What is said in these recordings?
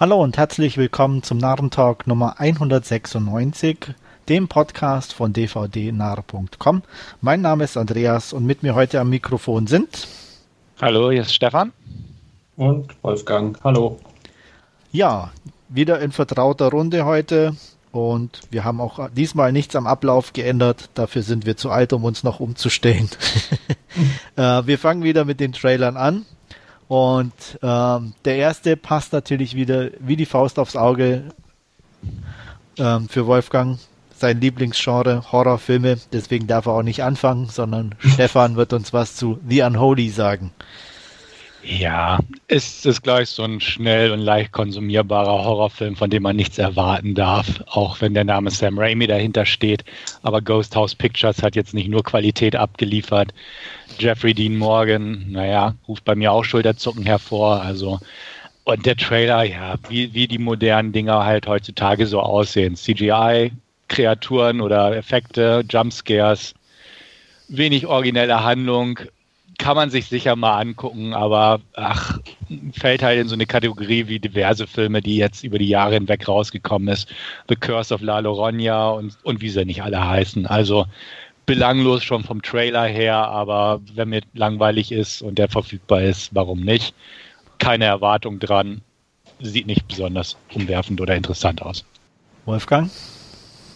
Hallo und herzlich willkommen zum Narrentalk Nummer 196, dem Podcast von dvdnarr.com. Mein Name ist Andreas und mit mir heute am Mikrofon sind. Hallo, hier ist Stefan. Und Wolfgang. Hallo. Ja, wieder in vertrauter Runde heute und wir haben auch diesmal nichts am Ablauf geändert. Dafür sind wir zu alt, um uns noch umzustellen. äh, wir fangen wieder mit den Trailern an. Und ähm, der erste passt natürlich wieder wie die Faust aufs Auge ähm, für Wolfgang. Sein Lieblingsgenre, Horrorfilme. Deswegen darf er auch nicht anfangen, sondern Stefan wird uns was zu The Unholy sagen. Ja, es ist gleich so ein schnell und leicht konsumierbarer Horrorfilm, von dem man nichts erwarten darf, auch wenn der Name Sam Raimi dahinter steht. Aber Ghost House Pictures hat jetzt nicht nur Qualität abgeliefert. Jeffrey Dean Morgan, naja, ruft bei mir auch Schulterzucken hervor. Also, und der Trailer, ja, wie, wie die modernen Dinger halt heutzutage so aussehen. CGI, Kreaturen oder Effekte, Jumpscares, wenig originelle Handlung, kann man sich sicher mal angucken, aber ach, fällt halt in so eine Kategorie wie diverse Filme, die jetzt über die Jahre hinweg rausgekommen ist. The Curse of La Llorona und, und wie sie nicht alle heißen. Also belanglos schon vom Trailer her, aber wenn mir langweilig ist und der verfügbar ist, warum nicht? Keine Erwartung dran. Sieht nicht besonders umwerfend oder interessant aus. Wolfgang?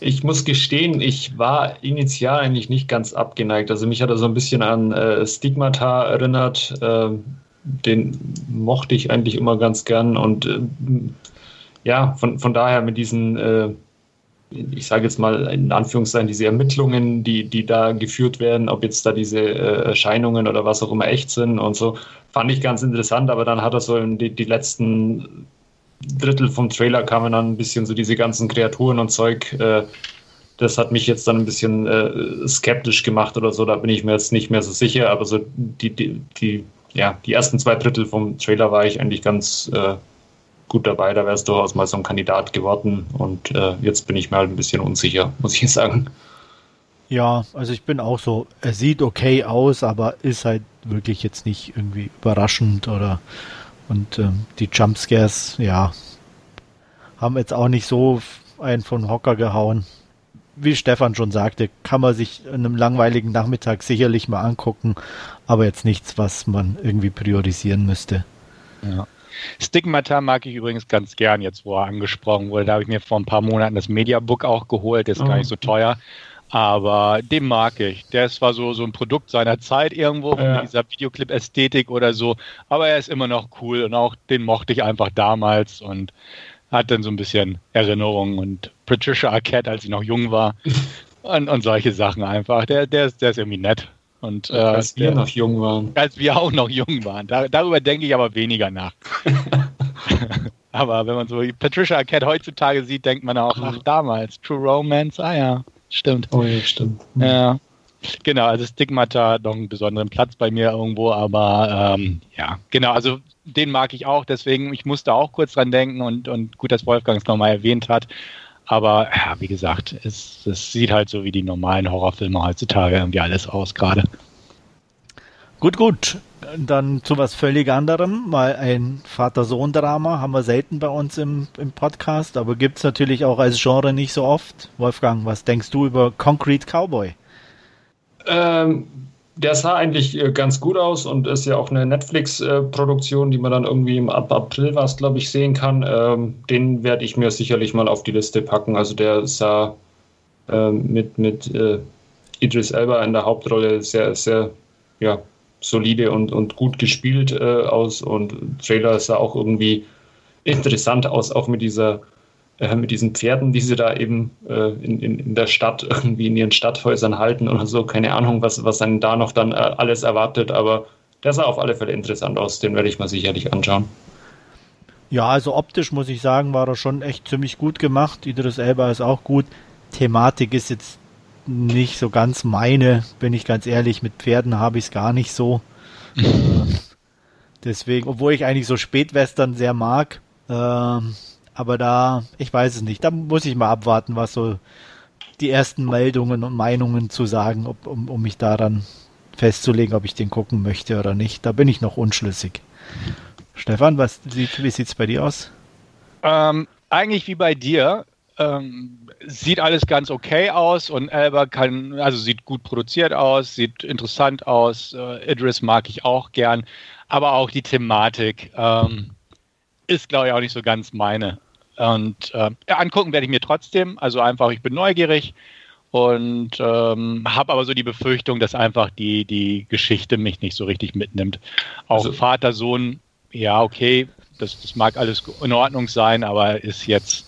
Ich muss gestehen, ich war initial eigentlich nicht ganz abgeneigt. Also mich hat er so ein bisschen an äh, Stigmata erinnert. Äh, den mochte ich eigentlich immer ganz gern. Und äh, ja, von, von daher mit diesen, äh, ich sage jetzt mal in Anführungszeichen, diese Ermittlungen, die, die da geführt werden, ob jetzt da diese äh, Erscheinungen oder was auch immer echt sind und so, fand ich ganz interessant. Aber dann hat er so die, die letzten Drittel vom Trailer kamen dann ein bisschen so diese ganzen Kreaturen und Zeug. Äh, das hat mich jetzt dann ein bisschen äh, skeptisch gemacht oder so. Da bin ich mir jetzt nicht mehr so sicher. Aber so die, die, die, ja, die ersten zwei Drittel vom Trailer war ich eigentlich ganz äh, gut dabei. Da wäre es durchaus mal so ein Kandidat geworden. Und äh, jetzt bin ich mir halt ein bisschen unsicher, muss ich sagen. Ja, also ich bin auch so, er sieht okay aus, aber ist halt wirklich jetzt nicht irgendwie überraschend oder und ähm, die Jumpscares, ja, haben jetzt auch nicht so einen von Hocker gehauen. Wie Stefan schon sagte, kann man sich in einem langweiligen Nachmittag sicherlich mal angucken, aber jetzt nichts, was man irgendwie priorisieren müsste. Ja. Stigmata mag ich übrigens ganz gern, jetzt wo er angesprochen wurde. Da habe ich mir vor ein paar Monaten das Mediabook auch geholt, ist oh. gar nicht so teuer. Aber den mag ich. Der ist zwar so, so ein Produkt seiner Zeit irgendwo, ja. dieser Videoclip-Ästhetik oder so, aber er ist immer noch cool und auch den mochte ich einfach damals und hat dann so ein bisschen Erinnerungen und Patricia Arquette, als sie noch jung war und, und solche Sachen einfach. Der, der, ist, der ist irgendwie nett. Und, äh, als wir der, noch jung waren. Als wir auch noch jung waren. Da, darüber denke ich aber weniger nach. aber wenn man so Patricia Arquette heutzutage sieht, denkt man auch, ach damals, True Romance, ah ja stimmt. Oh ja, stimmt. Ja. Genau, also Stigmata hat noch einen besonderen Platz bei mir irgendwo, aber ähm, ja, genau, also den mag ich auch, deswegen, ich musste auch kurz dran denken und, und gut, dass Wolfgang es nochmal erwähnt hat. Aber ja, wie gesagt, es, es sieht halt so wie die normalen Horrorfilme heutzutage irgendwie alles aus gerade. Gut, gut. Dann zu was völlig anderem. Mal ein Vater-Sohn-Drama haben wir selten bei uns im, im Podcast, aber gibt es natürlich auch als Genre nicht so oft. Wolfgang, was denkst du über Concrete Cowboy? Ähm, der sah eigentlich äh, ganz gut aus und ist ja auch eine Netflix-Produktion, die man dann irgendwie im Ab April was, glaube ich, sehen kann. Ähm, den werde ich mir sicherlich mal auf die Liste packen. Also der sah äh, mit, mit äh, Idris Elba in der Hauptrolle sehr, sehr ja, solide und, und gut gespielt äh, aus und Trailer sah auch irgendwie interessant aus, auch mit dieser äh, mit diesen Pferden, die sie da eben äh, in, in, in der Stadt irgendwie in ihren Stadthäusern halten oder so. Keine Ahnung, was, was dann da noch dann äh, alles erwartet, aber der sah auf alle Fälle interessant aus. Den werde ich mal sicherlich anschauen. Ja, also optisch muss ich sagen, war er schon echt ziemlich gut gemacht. Idris Elba ist auch gut. Thematik ist jetzt nicht so ganz meine, bin ich ganz ehrlich. Mit Pferden habe ich es gar nicht so. äh, deswegen, obwohl ich eigentlich so Spätwestern sehr mag, äh, aber da, ich weiß es nicht. Da muss ich mal abwarten, was so die ersten Meldungen und Meinungen zu sagen, ob, um, um mich daran festzulegen, ob ich den gucken möchte oder nicht. Da bin ich noch unschlüssig. Stefan, was, wie sieht es bei dir aus? Ähm, eigentlich wie bei dir. Ähm, sieht alles ganz okay aus und Elba kann, also sieht gut produziert aus, sieht interessant aus. Äh, Idris mag ich auch gern, aber auch die Thematik ähm, ist, glaube ich, auch nicht so ganz meine. Und äh, ja, angucken werde ich mir trotzdem. Also einfach, ich bin neugierig und ähm, habe aber so die Befürchtung, dass einfach die, die Geschichte mich nicht so richtig mitnimmt. Auch also, Vater, Sohn, ja, okay, das, das mag alles in Ordnung sein, aber ist jetzt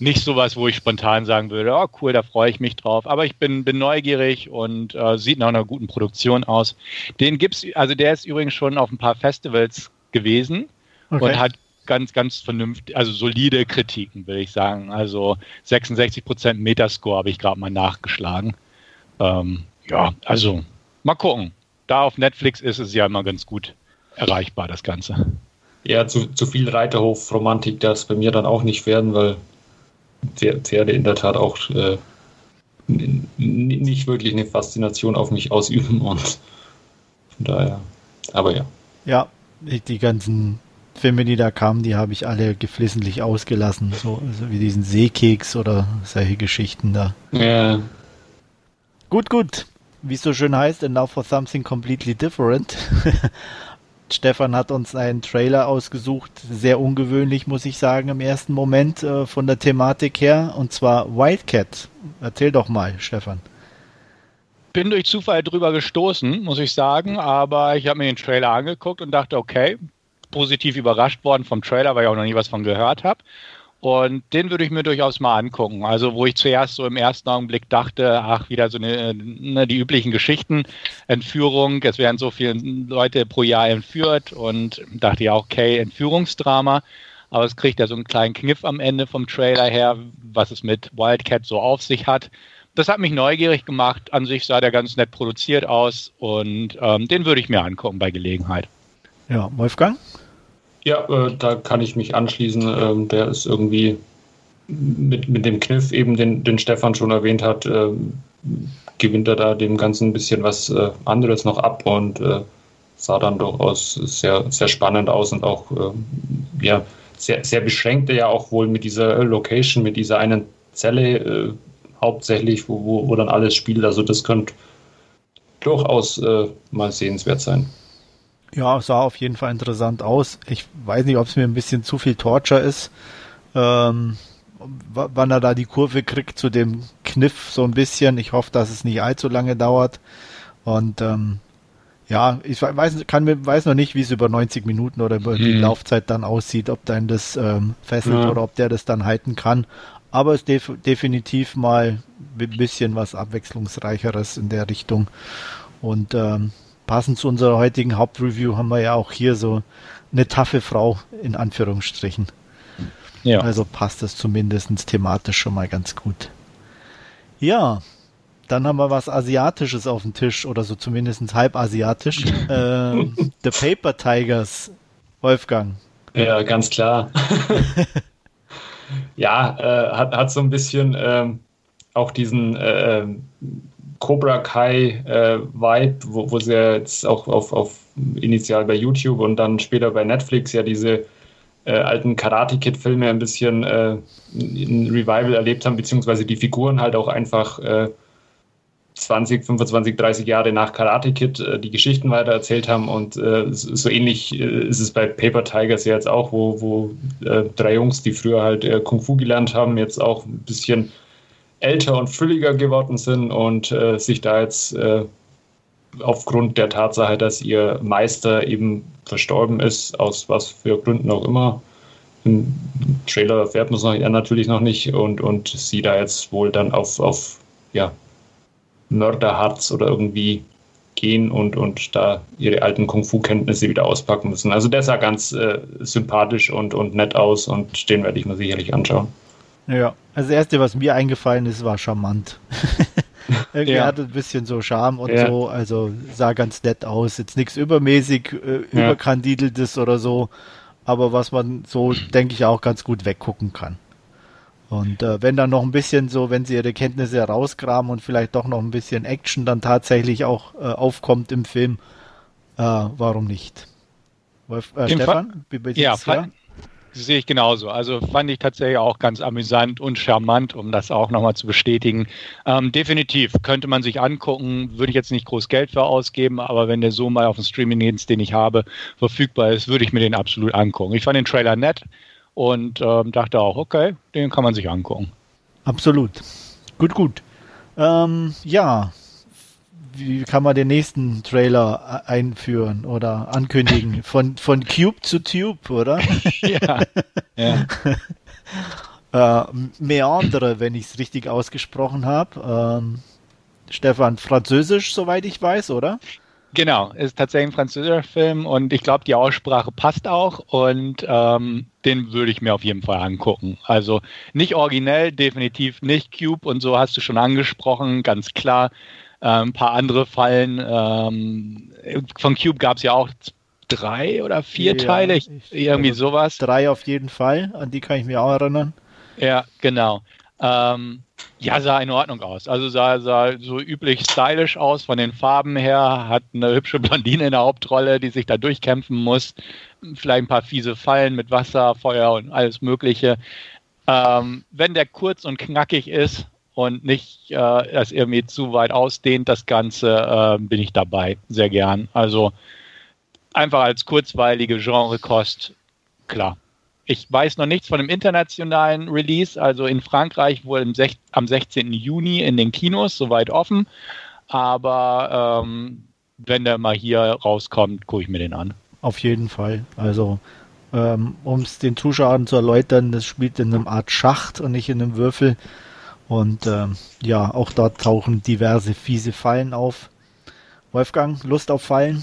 nicht sowas, wo ich spontan sagen würde, oh cool, da freue ich mich drauf. Aber ich bin, bin neugierig und äh, sieht nach einer guten Produktion aus. Den gibt's, also der ist übrigens schon auf ein paar Festivals gewesen okay. und hat ganz, ganz vernünftig, also solide Kritiken, will ich sagen. Also 66% Metascore habe ich gerade mal nachgeschlagen. Ähm, ja, also mal gucken. Da auf Netflix ist es ja immer ganz gut erreichbar, das Ganze. Ja, zu, zu viel Reiterhof-Romantik darf es bei mir dann auch nicht werden, weil Pferde in der Tat auch äh, nicht wirklich eine Faszination auf mich ausüben und von daher, aber ja. Ja, die ganzen Filme, die da kamen, die habe ich alle geflissentlich ausgelassen, so also wie diesen Seekeks oder solche Geschichten da. Ja. Gut, gut. Wie es so schön heißt, and now for something completely different. Stefan hat uns einen Trailer ausgesucht, sehr ungewöhnlich, muss ich sagen, im ersten Moment äh, von der Thematik her, und zwar Wildcat. Erzähl doch mal, Stefan. Bin durch Zufall drüber gestoßen, muss ich sagen, aber ich habe mir den Trailer angeguckt und dachte, okay, positiv überrascht worden vom Trailer, weil ich auch noch nie was von gehört habe. Und den würde ich mir durchaus mal angucken. Also, wo ich zuerst so im ersten Augenblick dachte, ach, wieder so eine, ne, die üblichen Geschichten, Entführung, es werden so viele Leute pro Jahr entführt und dachte ja, okay, Entführungsdrama. Aber es kriegt ja so einen kleinen Kniff am Ende vom Trailer her, was es mit Wildcat so auf sich hat. Das hat mich neugierig gemacht. An sich sah der ganz nett produziert aus und ähm, den würde ich mir angucken bei Gelegenheit. Ja, Wolfgang? Ja, äh, da kann ich mich anschließen. Ähm, der ist irgendwie mit, mit dem Kniff, eben den, den Stefan schon erwähnt hat, äh, gewinnt er da dem Ganzen ein bisschen was äh, anderes noch ab und äh, sah dann durchaus sehr, sehr spannend aus und auch ähm, ja, sehr, sehr beschränkt ja auch wohl mit dieser Location, mit dieser einen Zelle äh, hauptsächlich, wo, wo, wo dann alles spielt. Also das könnte durchaus äh, mal sehenswert sein. Ja, sah auf jeden Fall interessant aus. Ich weiß nicht, ob es mir ein bisschen zu viel Torture ist. Ähm, wann er da die Kurve kriegt zu dem Kniff so ein bisschen. Ich hoffe, dass es nicht allzu lange dauert. Und ähm, ja, ich weiß, kann, weiß noch nicht, wie es über 90 Minuten oder über hm. die mhm. Laufzeit dann aussieht, ob dein das ähm, fesselt ja. oder ob der das dann halten kann. Aber es ist def definitiv mal ein bisschen was Abwechslungsreicheres in der Richtung. Und ähm, passend zu unserer heutigen Hauptreview haben wir ja auch hier so eine taffe Frau in Anführungsstrichen. Ja. Also passt das zumindest thematisch schon mal ganz gut. Ja, dann haben wir was Asiatisches auf dem Tisch oder so zumindest halb asiatisch. ähm, The Paper Tigers, Wolfgang. Ja, ganz klar. ja, äh, hat, hat so ein bisschen ähm, auch diesen äh, Cobra Kai äh, Vibe, wo, wo sie jetzt auch auf, auf initial bei YouTube und dann später bei Netflix ja diese äh, alten Karate Kid Filme ein bisschen äh, in Revival erlebt haben, beziehungsweise die Figuren halt auch einfach 20, 25, 30 Jahre nach Karate Kid äh, die Geschichten weiter erzählt haben und äh, so ähnlich äh, ist es bei Paper Tigers ja jetzt auch, wo, wo drei Jungs, die früher halt Kung Fu gelernt haben, jetzt auch ein bisschen älter und fülliger geworden sind und äh, sich da jetzt äh, aufgrund der Tatsache, dass ihr Meister eben verstorben ist, aus was für Gründen auch immer. Im Trailer erfährt man es natürlich noch nicht und, und sie da jetzt wohl dann auf, auf ja, Mörderharz oder irgendwie gehen und, und da ihre alten Kung-Fu-Kenntnisse wieder auspacken müssen. Also der sah ganz äh, sympathisch und, und nett aus und den werde ich mir sicherlich anschauen. Ja, also das erste, was mir eingefallen ist, war charmant. Irgendwie ja. hatte ein bisschen so Charme und ja. so, also sah ganz nett aus. Jetzt nichts übermäßig äh, ja. überkandideltes oder so, aber was man so, denke ich, auch ganz gut weggucken kann. Und äh, wenn dann noch ein bisschen so, wenn sie ihre Kenntnisse herausgraben und vielleicht doch noch ein bisschen Action dann tatsächlich auch äh, aufkommt im Film, äh, warum nicht? Wolf, äh, Stefan, wie, wie ja, fa sehe ich genauso. Also fand ich tatsächlich auch ganz amüsant und charmant, um das auch nochmal zu bestätigen. Ähm, definitiv könnte man sich angucken, würde ich jetzt nicht groß Geld für ausgeben, aber wenn der so mal auf dem Streaming-Dienst, den ich habe, verfügbar ist, würde ich mir den absolut angucken. Ich fand den Trailer nett und ähm, dachte auch, okay, den kann man sich angucken. Absolut. Gut, gut. Ähm, ja, wie kann man den nächsten Trailer einführen oder ankündigen? Von, von Cube zu Tube, oder? ja. ja. äh, Meandere, wenn ich es richtig ausgesprochen habe. Ähm, Stefan, Französisch, soweit ich weiß, oder? Genau, ist tatsächlich ein französischer Film und ich glaube, die Aussprache passt auch und ähm, den würde ich mir auf jeden Fall angucken. Also nicht originell, definitiv nicht Cube und so hast du schon angesprochen, ganz klar. Äh, ein paar andere Fallen. Ähm, von Cube gab es ja auch drei oder vier ja, Teile, ich, irgendwie also sowas. Drei auf jeden Fall, an die kann ich mich auch erinnern. Ja, genau. Ähm, ja, sah in Ordnung aus. Also sah, sah so üblich stylisch aus von den Farben her, hat eine hübsche Blondine in der Hauptrolle, die sich da durchkämpfen muss. Vielleicht ein paar fiese Fallen mit Wasser, Feuer und alles Mögliche. Ähm, wenn der kurz und knackig ist, und nicht äh, das irgendwie zu weit ausdehnt, das Ganze, äh, bin ich dabei, sehr gern. Also einfach als kurzweilige Genrekost, klar. Ich weiß noch nichts von dem internationalen Release, also in Frankreich wohl am 16. Juni in den Kinos, soweit offen. Aber ähm, wenn der mal hier rauskommt, gucke ich mir den an. Auf jeden Fall. Also, ähm, um es den Zuschauern zu erläutern, das spielt in einem Art Schacht und nicht in einem Würfel. Und ähm, ja, auch dort tauchen diverse fiese Fallen auf. Wolfgang, Lust auf Fallen?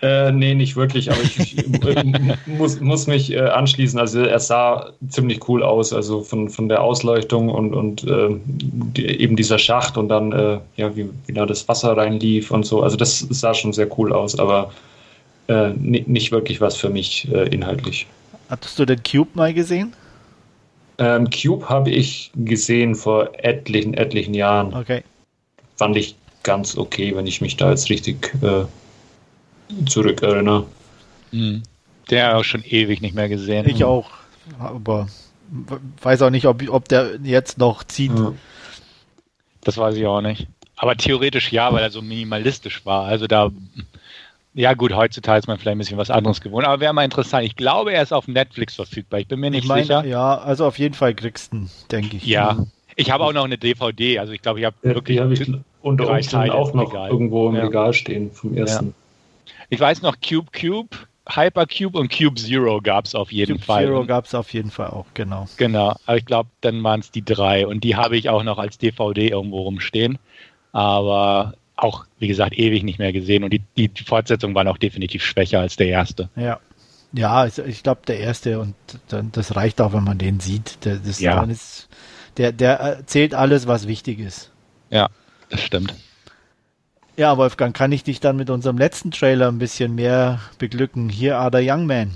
Äh, nee, nicht wirklich, aber ich, ich muss, muss mich äh, anschließen. Also er sah ziemlich cool aus, also von, von der Ausleuchtung und, und äh, die, eben dieser Schacht und dann, äh, ja, wie, wie da das Wasser reinlief und so. Also das sah schon sehr cool aus, aber äh, nicht wirklich was für mich äh, inhaltlich. Hattest du den Cube mal gesehen? Ähm, Cube habe ich gesehen vor etlichen, etlichen Jahren. Okay. Fand ich ganz okay, wenn ich mich da jetzt richtig äh, zurückerinnere. Mhm. Der auch schon ewig nicht mehr gesehen. Ich auch, aber weiß auch nicht, ob, ob der jetzt noch zieht. Ja. Das weiß ich auch nicht. Aber theoretisch ja, weil er so minimalistisch war. Also da ja, gut, heutzutage ist man vielleicht ein bisschen was anderes gewohnt, aber wäre mal interessant. Ich glaube, er ist auf Netflix verfügbar. Ich bin mir nicht ich mein, sicher. Ja, also auf jeden Fall kriegst du denke ich. Ja. Ich habe auch noch eine DVD, also ich glaube, ich habe ja, wirklich. Die habe ich unter Umständen auch noch Regal. irgendwo im ja. Regal stehen vom ersten. Ja. Ich weiß noch, Cube Cube, Hypercube und Cube Zero gab es auf jeden Cube Fall. Zero gab es auf jeden Fall auch, genau. Genau, aber ich glaube, dann waren es die drei und die habe ich auch noch als DVD irgendwo rumstehen. Aber auch, wie gesagt, ewig nicht mehr gesehen und die, die, die Fortsetzung war noch definitiv schwächer als der erste. Ja. Ja, ich glaube, der erste und dann, das reicht auch, wenn man den sieht. Der, das, ja. ist, der, der erzählt alles, was wichtig ist. Ja, das stimmt. Ja, Wolfgang, kann ich dich dann mit unserem letzten Trailer ein bisschen mehr beglücken? Here are the young men.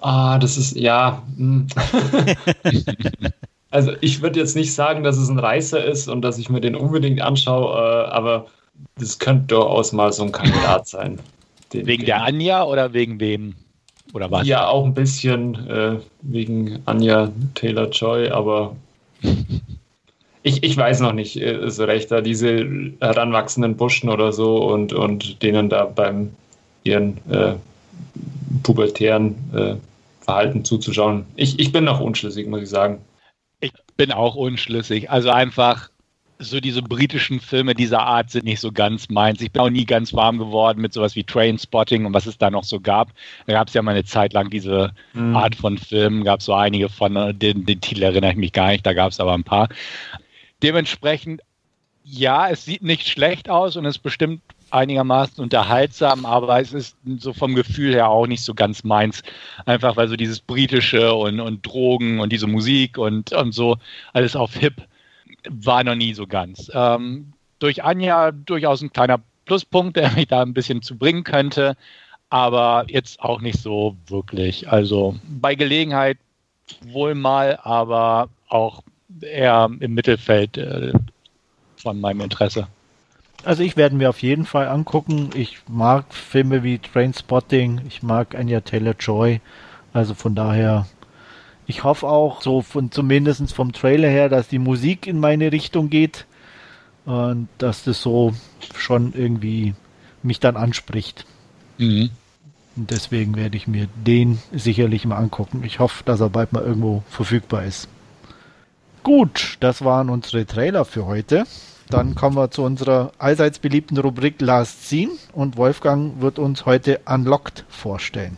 Ah, das ist, ja. Also ich würde jetzt nicht sagen, dass es ein Reißer ist und dass ich mir den unbedingt anschaue, äh, aber das könnte durchaus mal so ein Kandidat sein. Den, wegen den, der Anja oder wegen wem? Oder was? Ja, auch ein bisschen äh, wegen Anja Taylor Joy, aber ich, ich weiß noch nicht äh, so recht, da diese heranwachsenden Burschen oder so und, und denen da beim ihren äh, pubertären äh, Verhalten zuzuschauen. Ich, ich bin noch unschlüssig, muss ich sagen bin auch unschlüssig. Also einfach so diese britischen Filme dieser Art sind nicht so ganz meins. Ich bin auch nie ganz warm geworden mit sowas wie Trainspotting und was es da noch so gab. Da gab es ja mal eine Zeit lang diese mhm. Art von Filmen, gab es so einige von, äh, den, den Titel erinnere ich mich gar nicht, da gab es aber ein paar. Dementsprechend, ja, es sieht nicht schlecht aus und es ist bestimmt einigermaßen unterhaltsam, aber es ist so vom Gefühl her auch nicht so ganz meins. Einfach weil so dieses britische und, und Drogen und diese Musik und, und so alles auf Hip war noch nie so ganz. Ähm, durch Anja durchaus ein kleiner Pluspunkt, der mich da ein bisschen zu bringen könnte, aber jetzt auch nicht so wirklich. Also bei Gelegenheit wohl mal, aber auch eher im Mittelfeld äh, von meinem Interesse. Also ich werde mir auf jeden Fall angucken. Ich mag Filme wie Trainspotting, ich mag Anya Taylor-Joy. Also von daher, ich hoffe auch, so von zumindest vom Trailer her, dass die Musik in meine Richtung geht und dass das so schon irgendwie mich dann anspricht. Mhm. Und deswegen werde ich mir den sicherlich mal angucken. Ich hoffe, dass er bald mal irgendwo verfügbar ist. Gut, das waren unsere Trailer für heute. Dann kommen wir zu unserer allseits beliebten Rubrik Last Scene und Wolfgang wird uns heute Unlocked vorstellen.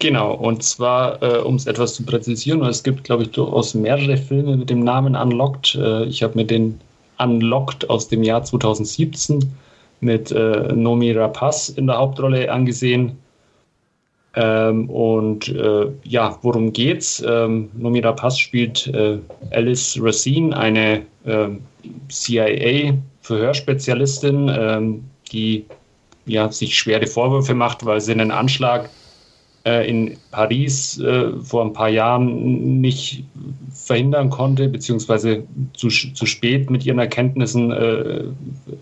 Genau, und zwar, äh, um es etwas zu präzisieren, es gibt, glaube ich, durchaus mehrere Filme mit dem Namen Unlocked. Äh, ich habe mir den Unlocked aus dem Jahr 2017 mit äh, Nomi Rapaz in der Hauptrolle angesehen. Ähm, und äh, ja, worum geht's? Ähm, Nomi Rapaz spielt äh, Alice Racine, eine ähm, CIA-Verhörspezialistin, ähm, die ja, sich schwere Vorwürfe macht, weil sie einen Anschlag äh, in Paris äh, vor ein paar Jahren nicht verhindern konnte, beziehungsweise zu, zu spät mit ihren Erkenntnissen äh,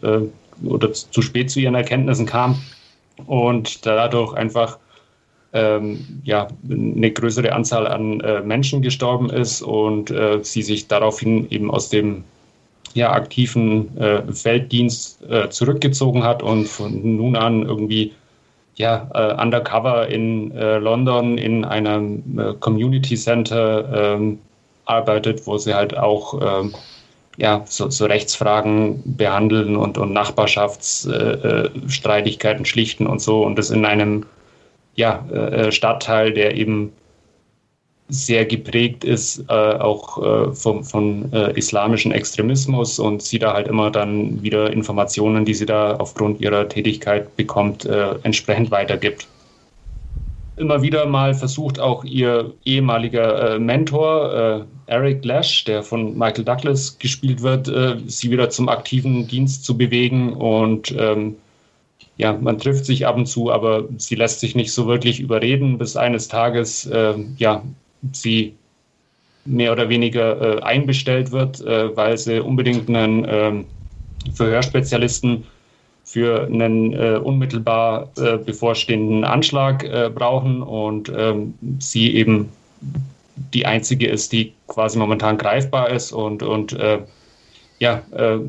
äh oder zu spät zu ihren Erkenntnissen kam und dadurch einfach ähm, ja, eine größere Anzahl an äh, Menschen gestorben ist und äh, sie sich daraufhin eben aus dem ja, aktiven äh, Felddienst äh, zurückgezogen hat und von nun an irgendwie ja, äh, undercover in äh, London in einem Community Center ähm, arbeitet, wo sie halt auch ähm, ja, so, so, Rechtsfragen behandeln und, und Nachbarschaftsstreitigkeiten schlichten und so. Und das in einem ja, Stadtteil, der eben sehr geprägt ist, äh, auch äh, vom, von äh, islamischen Extremismus und sie da halt immer dann wieder Informationen, die sie da aufgrund ihrer Tätigkeit bekommt, äh, entsprechend weitergibt. Immer wieder mal versucht auch ihr ehemaliger äh, Mentor, äh, Eric Lash, der von Michael Douglas gespielt wird, sie wieder zum aktiven Dienst zu bewegen und ähm, ja, man trifft sich ab und zu, aber sie lässt sich nicht so wirklich überreden, bis eines Tages ja, sie mehr oder weniger äh, einbestellt wird, äh, weil sie unbedingt einen äh, Verhörspezialisten für einen äh, unmittelbar äh, bevorstehenden Anschlag äh, brauchen und ähm, sie eben die einzige ist, die quasi momentan greifbar ist und, und ja,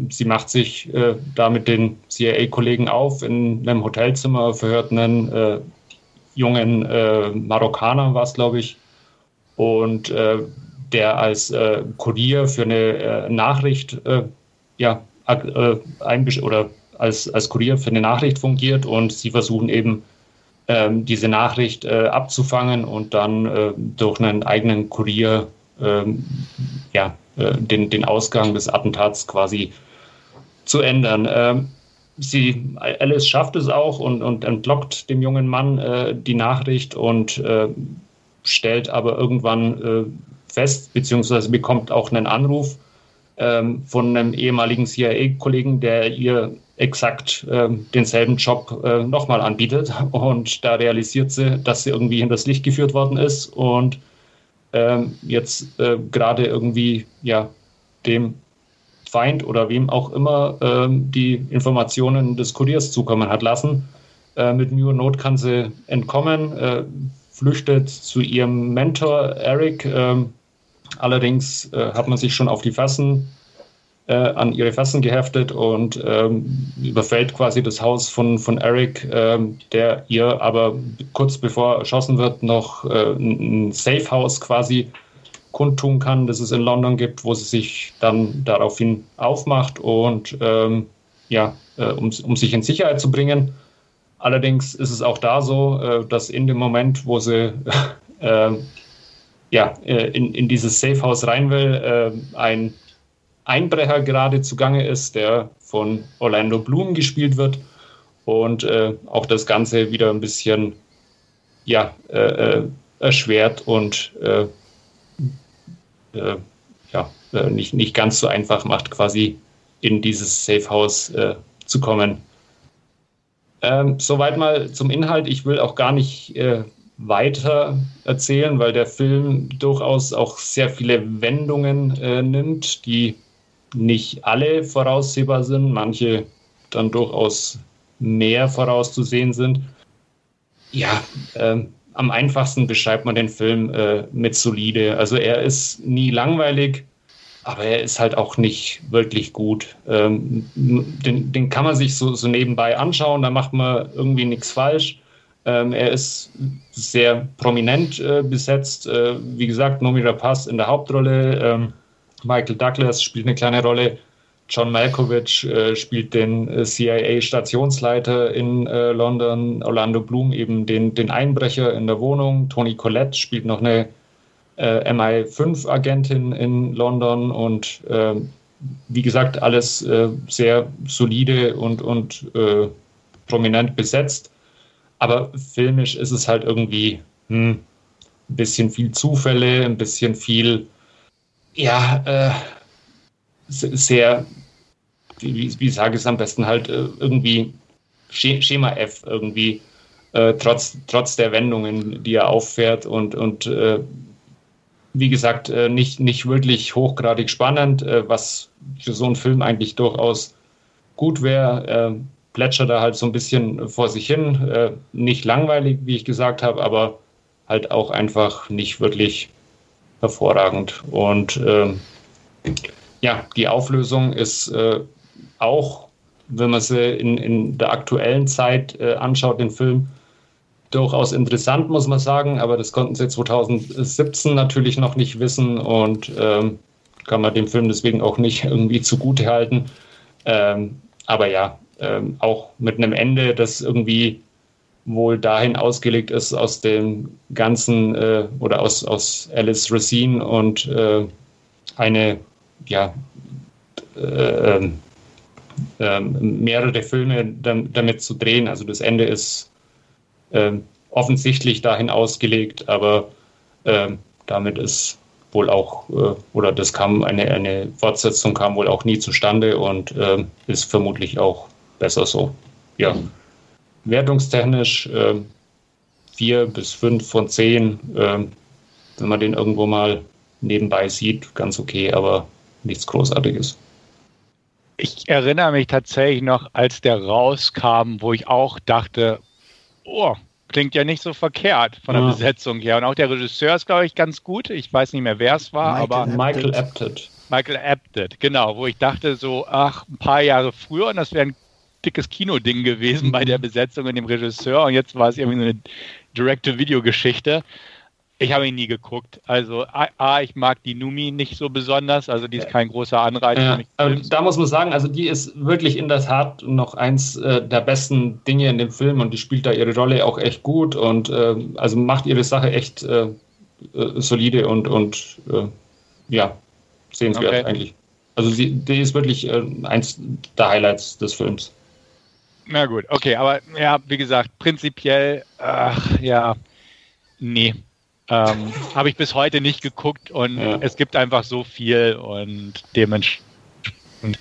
sie macht sich da mit den CIA-Kollegen auf in einem Hotelzimmer, verhört einen jungen Marokkaner, war es glaube ich, und äh, der als äh, Kurier für eine äh, Nachricht äh, ja, äh, oder als, als Kurier für eine Nachricht fungiert und sie versuchen eben ähm, diese Nachricht äh, abzufangen und dann durch einen eigenen Kurier ähm, ja, den, den Ausgang des Attentats quasi zu ändern. Ähm, sie, Alice schafft es auch und, und entlockt dem jungen Mann äh, die Nachricht und äh, stellt aber irgendwann äh, fest, beziehungsweise bekommt auch einen Anruf ähm, von einem ehemaligen CIA-Kollegen, der ihr exakt äh, denselben Job äh, nochmal anbietet. Und da realisiert sie, dass sie irgendwie in das Licht geführt worden ist und ähm, jetzt äh, gerade irgendwie ja dem Feind oder wem auch immer ähm, die Informationen des Kuriers zukommen hat lassen. Äh, mit Mühe und Not kann sie entkommen, äh, flüchtet zu ihrem Mentor Eric. Ähm, allerdings äh, hat man sich schon auf die Fassen, äh, an ihre Fassen geheftet und ähm, überfällt quasi das Haus von, von Eric, ähm, der ihr aber kurz bevor erschossen wird, noch äh, ein Safe House quasi kundtun kann, das es in London gibt, wo sie sich dann daraufhin aufmacht und ähm, ja, äh, um, um sich in Sicherheit zu bringen Allerdings ist es auch da so, äh, dass in dem Moment, wo sie äh, ja, äh, in, in dieses Safehouse rein will, äh, ein Einbrecher gerade zugange ist, der von Orlando Bloom gespielt wird und äh, auch das Ganze wieder ein bisschen ja, äh, erschwert und ja, nicht, nicht ganz so einfach macht, quasi in dieses Safehouse zu kommen. Ähm, soweit mal zum Inhalt. Ich will auch gar nicht äh, weiter erzählen, weil der Film durchaus auch sehr viele Wendungen äh, nimmt, die nicht alle voraussehbar sind, manche dann durchaus mehr vorauszusehen sind. Ja, ähm, am einfachsten beschreibt man den Film äh, mit solide. Also er ist nie langweilig, aber er ist halt auch nicht wirklich gut. Ähm, den, den, kann man sich so, so, nebenbei anschauen, da macht man irgendwie nichts falsch. Ähm, er ist sehr prominent äh, besetzt. Äh, wie gesagt, Nomi Rapaz in der Hauptrolle. Ähm, Michael Douglas spielt eine kleine Rolle. John Malkovich äh, spielt den äh, CIA-Stationsleiter in äh, London. Orlando Bloom eben den, den Einbrecher in der Wohnung. Tony Collette spielt noch eine äh, MI5-Agentin in London. Und ähm, wie gesagt, alles äh, sehr solide und, und äh, prominent besetzt. Aber filmisch ist es halt irgendwie hm, ein bisschen viel Zufälle, ein bisschen viel, ja, sehr, wie, wie sage ich es am besten, halt äh, irgendwie Schema F irgendwie, äh, trotz, trotz der Wendungen, die er auffährt und, und äh, wie gesagt, äh, nicht, nicht wirklich hochgradig spannend, äh, was für so einen Film eigentlich durchaus gut wäre. Äh, plätschert er halt so ein bisschen vor sich hin, nicht langweilig, wie ich gesagt habe, aber halt auch einfach nicht wirklich hervorragend. Und ähm, ja, die Auflösung ist äh, auch, wenn man sie in, in der aktuellen Zeit äh, anschaut, den Film, durchaus interessant, muss man sagen. Aber das konnten sie 2017 natürlich noch nicht wissen und ähm, kann man dem Film deswegen auch nicht irgendwie zugute halten. Ähm, aber ja, ähm, auch mit einem Ende, das irgendwie wohl dahin ausgelegt ist aus dem ganzen äh, oder aus, aus Alice Racine und äh, eine ja, äh, ähm, ähm, mehrere Filme damit zu drehen. Also das Ende ist äh, offensichtlich dahin ausgelegt, aber äh, damit ist wohl auch, äh, oder das kam, eine, eine Fortsetzung kam wohl auch nie zustande und ähm, ist vermutlich auch besser so. Ja. Wertungstechnisch äh, vier bis fünf von zehn, ähm, wenn man den irgendwo mal nebenbei sieht, ganz okay, aber nichts Großartiges. Ich erinnere mich tatsächlich noch, als der rauskam, wo ich auch dachte, oh, klingt ja nicht so verkehrt von der ja. Besetzung her. Und auch der Regisseur ist, glaube ich, ganz gut. Ich weiß nicht mehr, wer es war, Michael aber. Michael Apted. Michael Apted, genau, wo ich dachte so, ach, ein paar Jahre früher und das wäre ein dickes Kinoding gewesen bei der. Besetzung und dem Regisseur und jetzt war es irgendwie eine Direct-to-Video-Geschichte. Ich habe ihn nie geguckt. Also A, ich mag die Numi nicht so besonders, also die ist kein großer Anreiz. Ja, aber da muss man sagen, also die ist wirklich in der Tat noch eins äh, der besten Dinge in dem Film und die spielt da ihre Rolle auch echt gut und äh, also macht ihre Sache echt äh, äh solide und, und äh, ja, sehenswert okay. eigentlich. Also sie, die ist wirklich äh, eins der Highlights des Films. Na gut, okay, aber ja, wie gesagt, prinzipiell, ach ja, nee, ähm, Habe ich bis heute nicht geguckt und ja. es gibt einfach so viel und dementsprechend.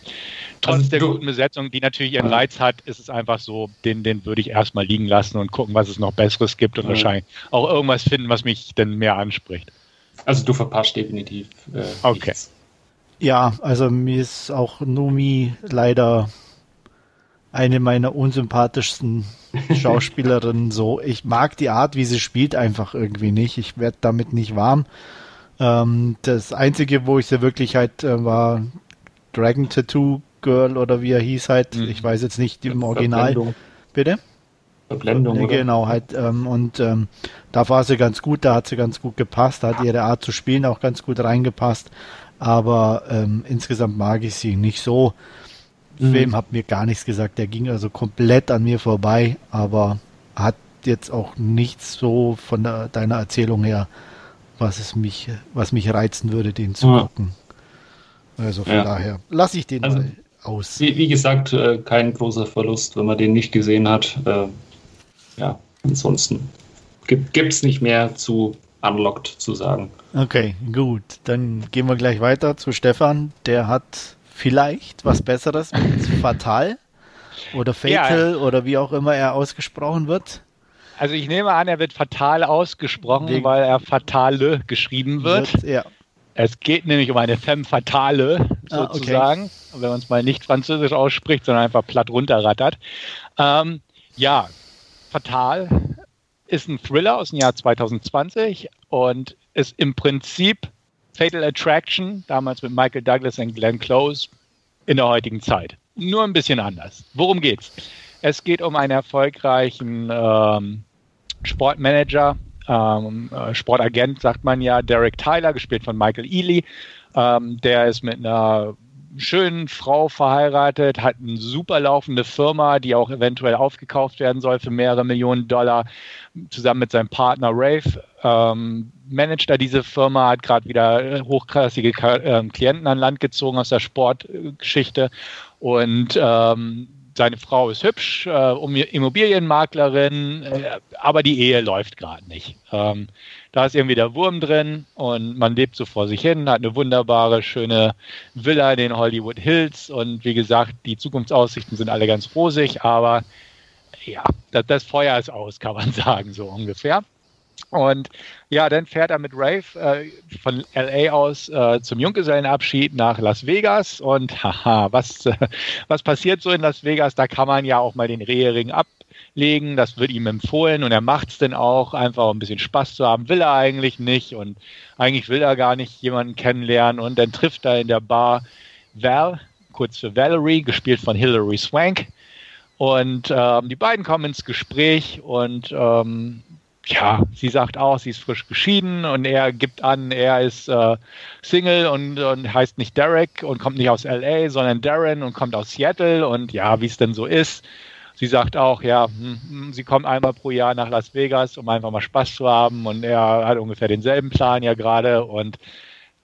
Trotz also der guten Besetzung, die natürlich ihren Reiz hat, ist es einfach so, den, den würde ich erstmal liegen lassen und gucken, was es noch Besseres gibt und ja. wahrscheinlich auch irgendwas finden, was mich dann mehr anspricht. Also du verpasst definitiv. Äh, okay. Nichts. Ja, also mir ist auch Numi leider eine meiner unsympathischsten Schauspielerinnen so. Ich mag die Art, wie sie spielt, einfach irgendwie nicht. Ich werde damit nicht warm. Ähm, das Einzige, wo ich sie wirklich halt äh, war Dragon Tattoo Girl oder wie er hieß halt. Mhm. Ich weiß jetzt nicht im Original. Verblendung. Bitte? Verblendung. Ja, genau, halt. Ähm, und ähm, da war sie ganz gut, da hat sie ganz gut gepasst, da hat ihre Art zu spielen auch ganz gut reingepasst. Aber ähm, insgesamt mag ich sie nicht so. Mhm. Film hat mir gar nichts gesagt. Der ging also komplett an mir vorbei, aber hat jetzt auch nichts so von der, deiner Erzählung her, was es mich, was mich reizen würde, den zu ja. gucken. Also von ja. daher lasse ich den also, mal aus. Wie, wie, gesagt, äh, kein großer Verlust, wenn man den nicht gesehen hat. Äh, ja, ansonsten gibt es nicht mehr zu Unlocked zu sagen. Okay, gut. Dann gehen wir gleich weiter zu Stefan. Der hat vielleicht was Besseres mit Fatal oder Fatal ja. oder wie auch immer er ausgesprochen wird. Also ich nehme an, er wird fatal ausgesprochen, Wegen weil er fatale geschrieben wird. ja. Es geht nämlich um eine Femme fatale, sozusagen, ah, okay. wenn man es mal nicht französisch ausspricht, sondern einfach platt runterrattert. Ähm, ja, fatal ist ein Thriller aus dem Jahr 2020 und ist im Prinzip Fatal Attraction, damals mit Michael Douglas und Glenn Close, in der heutigen Zeit. Nur ein bisschen anders. Worum geht's? Es geht um einen erfolgreichen ähm, Sportmanager, ähm, äh, Sportagent, sagt man ja, Derek Tyler, gespielt von Michael Ealy. Ähm, der ist mit einer schönen Frau verheiratet, hat eine super laufende Firma, die auch eventuell aufgekauft werden soll für mehrere Millionen Dollar, zusammen mit seinem Partner Rafe. Ähm, managt er diese Firma, hat gerade wieder hochklassige äh, Klienten an Land gezogen aus der Sportgeschichte und ähm, seine Frau ist hübsch, äh, Immobilienmaklerin, äh, aber die Ehe läuft gerade nicht. Ähm, da ist irgendwie der Wurm drin und man lebt so vor sich hin, hat eine wunderbare, schöne Villa in den Hollywood Hills und wie gesagt, die Zukunftsaussichten sind alle ganz rosig, aber ja, das, das Feuer ist aus, kann man sagen, so ungefähr. Und ja, dann fährt er mit Rave äh, von LA aus äh, zum Junggesellenabschied nach Las Vegas. Und haha, was, äh, was passiert so in Las Vegas? Da kann man ja auch mal den Rehering ablegen. Das wird ihm empfohlen und er macht es dann auch, einfach um ein bisschen Spaß zu haben. Will er eigentlich nicht und eigentlich will er gar nicht jemanden kennenlernen. Und dann trifft er in der Bar Val, kurz für Valerie, gespielt von Hilary Swank. Und ähm, die beiden kommen ins Gespräch und ähm, ja, sie sagt auch, sie ist frisch geschieden und er gibt an, er ist äh, Single und, und heißt nicht Derek und kommt nicht aus LA, sondern Darren und kommt aus Seattle und ja, wie es denn so ist. Sie sagt auch, ja, hm, hm, sie kommt einmal pro Jahr nach Las Vegas, um einfach mal Spaß zu haben und er hat ungefähr denselben Plan ja gerade und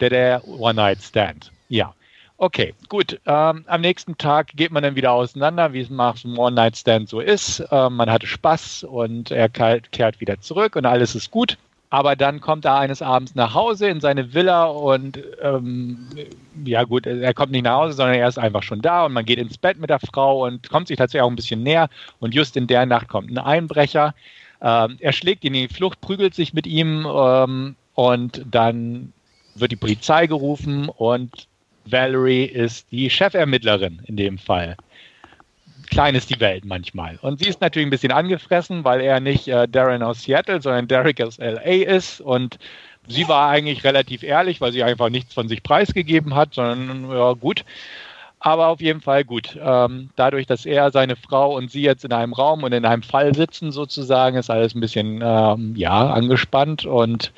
der, der One-Night-Stand. Ja. Okay, gut. Ähm, am nächsten Tag geht man dann wieder auseinander, wie es nach einem One-Night-Stand so ist. Ähm, man hatte Spaß und er kehrt wieder zurück und alles ist gut. Aber dann kommt er eines Abends nach Hause in seine Villa und ähm, ja gut, er kommt nicht nach Hause, sondern er ist einfach schon da und man geht ins Bett mit der Frau und kommt sich tatsächlich auch ein bisschen näher. Und just in der Nacht kommt ein Einbrecher. Ähm, er schlägt ihn in die Flucht, prügelt sich mit ihm ähm, und dann wird die Polizei gerufen und Valerie ist die Chefermittlerin in dem Fall. Klein ist die Welt manchmal. Und sie ist natürlich ein bisschen angefressen, weil er nicht äh, Darren aus Seattle, sondern Derek aus LA ist. Und sie war eigentlich relativ ehrlich, weil sie einfach nichts von sich preisgegeben hat, sondern ja, gut. Aber auf jeden Fall gut. Ähm, dadurch, dass er, seine Frau und sie jetzt in einem Raum und in einem Fall sitzen, sozusagen, ist alles ein bisschen ähm, ja, angespannt. Und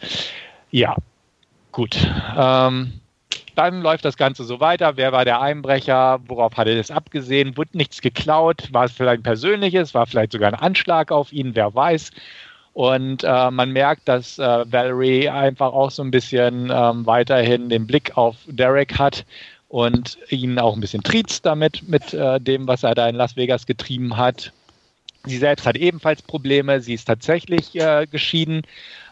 ja, gut. Ähm, dann läuft das Ganze so weiter. Wer war der Einbrecher? Worauf hat er das abgesehen? Wurde nichts geklaut? War es vielleicht ein persönliches? War vielleicht sogar ein Anschlag auf ihn? Wer weiß? Und äh, man merkt, dass äh, Valerie einfach auch so ein bisschen ähm, weiterhin den Blick auf Derek hat und ihn auch ein bisschen triezt damit, mit äh, dem, was er da in Las Vegas getrieben hat. Sie selbst hat ebenfalls Probleme. Sie ist tatsächlich äh, geschieden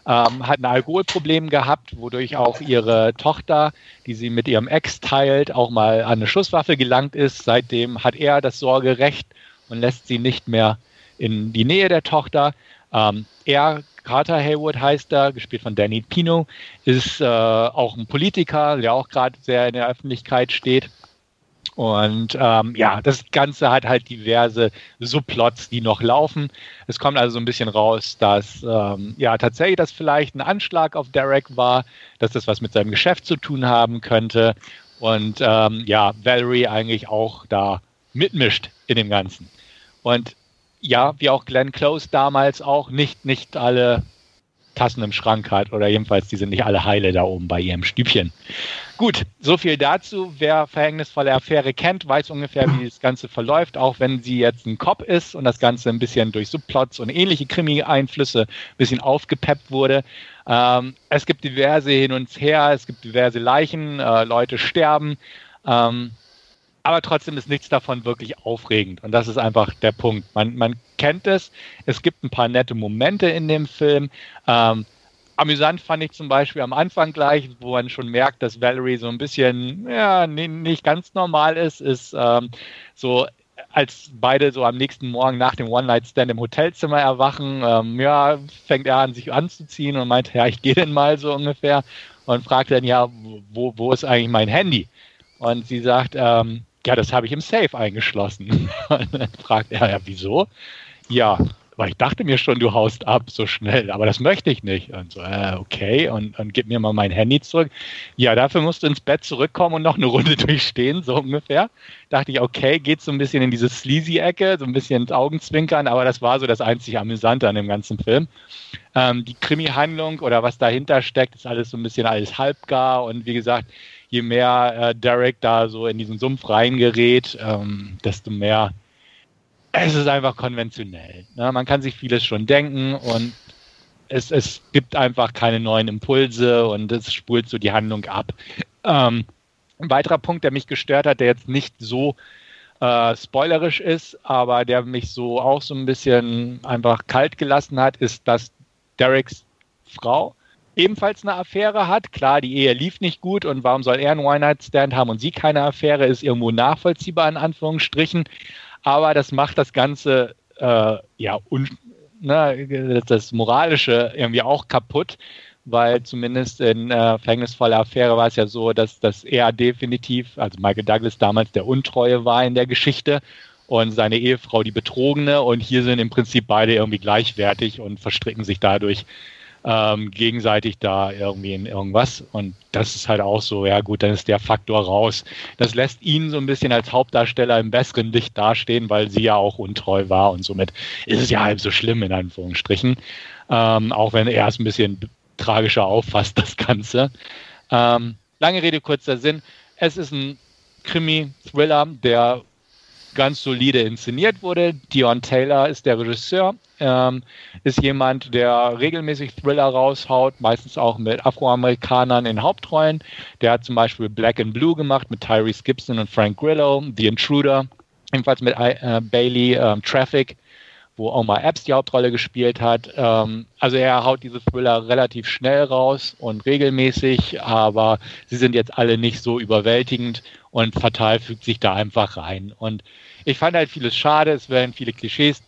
ähm, hat ein Alkoholproblem gehabt, wodurch auch ihre Tochter, die sie mit ihrem Ex teilt, auch mal an eine Schusswaffe gelangt ist. Seitdem hat er das Sorgerecht und lässt sie nicht mehr in die Nähe der Tochter. Ähm, er, Carter Haywood heißt er, gespielt von Danny Pino, ist äh, auch ein Politiker, der auch gerade sehr in der Öffentlichkeit steht. Und ähm, ja, das Ganze hat halt diverse Subplots, die noch laufen. Es kommt also so ein bisschen raus, dass ähm, ja tatsächlich das vielleicht ein Anschlag auf Derek war, dass das was mit seinem Geschäft zu tun haben könnte. Und ähm, ja, Valerie eigentlich auch da mitmischt in dem Ganzen. Und ja, wie auch Glenn Close damals auch nicht, nicht alle Tassen im Schrank hat oder jedenfalls die sind nicht alle heile da oben bei ihrem Stübchen. Gut, so viel dazu. Wer verhängnisvolle Affäre kennt, weiß ungefähr, wie das Ganze verläuft, auch wenn sie jetzt ein Cop ist und das Ganze ein bisschen durch Subplots und ähnliche Krimi-Einflüsse ein bisschen aufgepeppt wurde. Ähm, es gibt diverse hin und her, es gibt diverse Leichen, äh, Leute sterben. Ähm, aber trotzdem ist nichts davon wirklich aufregend. Und das ist einfach der Punkt. Man, man kennt es. Es gibt ein paar nette Momente in dem Film. Ähm, amüsant fand ich zum Beispiel am Anfang gleich, wo man schon merkt, dass Valerie so ein bisschen ja, nicht ganz normal ist, ist ähm, so als beide so am nächsten Morgen nach dem One-Night-Stand im Hotelzimmer erwachen, ähm, ja, fängt er an, sich anzuziehen und meint, ja, ich gehe denn mal so ungefähr und fragt dann, ja, wo, wo ist eigentlich mein Handy? Und sie sagt, ähm, ja, das habe ich im Safe eingeschlossen. und dann fragt er, ja, wieso? Ja, aber ich dachte mir schon, du haust ab so schnell, aber das möchte ich nicht. Und so, äh, okay, und, und gib mir mal mein Handy zurück. Ja, dafür musst du ins Bett zurückkommen und noch eine Runde durchstehen, so ungefähr. Dachte ich, okay, geht so ein bisschen in diese Sleazy-Ecke, so ein bisschen ins Augenzwinkern, aber das war so das einzig Amüsante an dem ganzen Film. Ähm, die Krimi-Handlung oder was dahinter steckt, ist alles so ein bisschen alles halbgar und wie gesagt, je mehr äh, Derek da so in diesen Sumpf reingerät, ähm, desto mehr es ist einfach konventionell. Ne? Man kann sich vieles schon denken und es, es gibt einfach keine neuen Impulse und es spult so die Handlung ab. Ähm, ein weiterer Punkt, der mich gestört hat, der jetzt nicht so äh, spoilerisch ist, aber der mich so auch so ein bisschen einfach kalt gelassen hat, ist, dass Dereks Frau ebenfalls eine Affäre hat. Klar, die Ehe lief nicht gut und warum soll er einen One-Night-Stand haben und sie keine Affäre, ist irgendwo nachvollziehbar in Anführungsstrichen aber das macht das Ganze äh, ja un, ne, das Moralische irgendwie auch kaputt, weil zumindest in äh, Verhängnisvoller Affäre war es ja so, dass, dass er definitiv, also Michael Douglas damals der Untreue war in der Geschichte und seine Ehefrau die Betrogene und hier sind im Prinzip beide irgendwie gleichwertig und verstricken sich dadurch ähm, gegenseitig da irgendwie in irgendwas. Und das ist halt auch so, ja gut, dann ist der Faktor raus. Das lässt ihn so ein bisschen als Hauptdarsteller im besseren Licht dastehen, weil sie ja auch untreu war und somit ist es ja halb so schlimm in Anführungsstrichen. Ähm, auch wenn er es ein bisschen tragischer auffasst, das Ganze. Ähm, lange Rede, kurzer Sinn. Es ist ein Krimi-Thriller, der ganz solide inszeniert wurde. Dion Taylor ist der Regisseur, ähm, ist jemand, der regelmäßig Thriller raushaut, meistens auch mit Afroamerikanern in Hauptrollen. Der hat zum Beispiel Black and Blue gemacht mit Tyrese Gibson und Frank Grillo, The Intruder, ebenfalls mit äh, Bailey, ähm, Traffic, wo Omar Epps die Hauptrolle gespielt hat. Ähm, also er haut diese Thriller relativ schnell raus und regelmäßig, aber sie sind jetzt alle nicht so überwältigend und Fatal fügt sich da einfach rein. Und ich fand halt vieles schade, es werden viele Klischees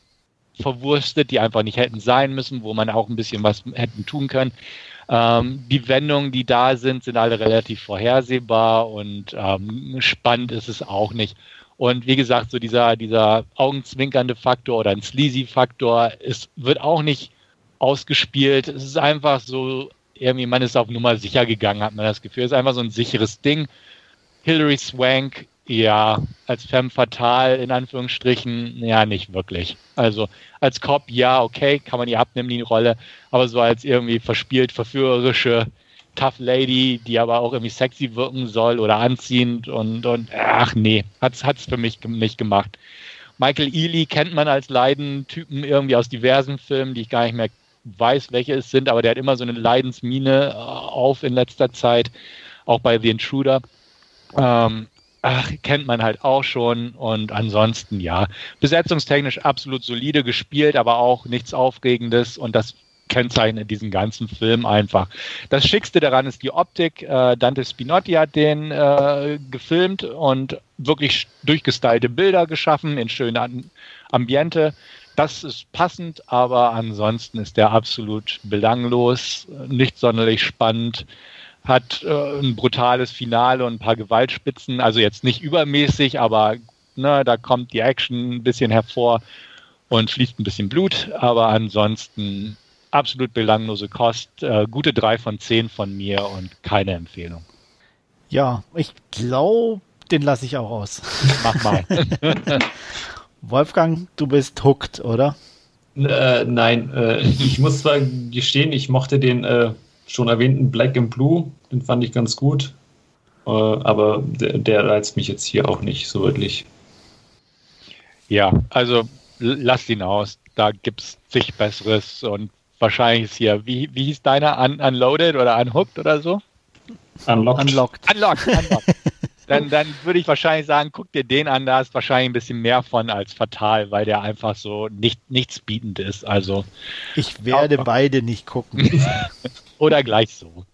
verwurstet, die einfach nicht hätten sein müssen, wo man auch ein bisschen was hätten tun können. Ähm, die Wendungen, die da sind, sind alle relativ vorhersehbar und ähm, spannend ist es auch nicht. Und wie gesagt, so dieser, dieser augenzwinkernde Faktor oder ein Sleazy-Faktor, es wird auch nicht ausgespielt. Es ist einfach so, irgendwie, man ist auf Nummer sicher gegangen, hat man das Gefühl. Es ist einfach so ein sicheres Ding. Hilary Swank ja, als femme fatale in Anführungsstrichen, ja, nicht wirklich. Also als Cop, ja, okay, kann man ihr abnehmen, die Rolle, aber so als irgendwie verspielt, verführerische Tough Lady, die aber auch irgendwie sexy wirken soll oder anziehend und, und ach nee, hat's, hat's für mich nicht gemacht. Michael Ealy kennt man als Leidentypen irgendwie aus diversen Filmen, die ich gar nicht mehr weiß, welche es sind, aber der hat immer so eine Leidensmine äh, auf in letzter Zeit, auch bei The Intruder. Ähm, ach, kennt man halt auch schon. Und ansonsten, ja, besetzungstechnisch absolut solide gespielt, aber auch nichts Aufregendes. Und das kennzeichnet diesen ganzen Film einfach. Das Schickste daran ist die Optik. Äh, Dante Spinotti hat den äh, gefilmt und wirklich durchgestylte Bilder geschaffen in schönen Ambiente. Das ist passend, aber ansonsten ist der absolut belanglos, nicht sonderlich spannend hat äh, ein brutales Finale und ein paar Gewaltspitzen, also jetzt nicht übermäßig, aber ne, da kommt die Action ein bisschen hervor und fließt ein bisschen Blut, aber ansonsten absolut belanglose Kost, äh, gute drei von zehn von mir und keine Empfehlung. Ja, ich glaube, den lasse ich auch aus. Mach mal. Wolfgang, du bist hooked, oder? Äh, nein, äh, ich muss zwar gestehen, ich mochte den äh, schon erwähnten Black and Blue, den fand ich ganz gut. Äh, aber der, der, reizt mich jetzt hier auch nicht so wirklich. Ja, also lasst ihn aus. Da gibt es sich Besseres und wahrscheinlich ist hier, wie, wie hieß deiner? Un unloaded oder Unhooked oder so? Unlocked. Unlocked. Unlocked. Unlocked. dann, dann würde ich wahrscheinlich sagen, guck dir den an, da ist wahrscheinlich ein bisschen mehr von als fatal, weil der einfach so nicht, nichts bietend ist. Also ich werde beide nicht gucken. Oder gleich so.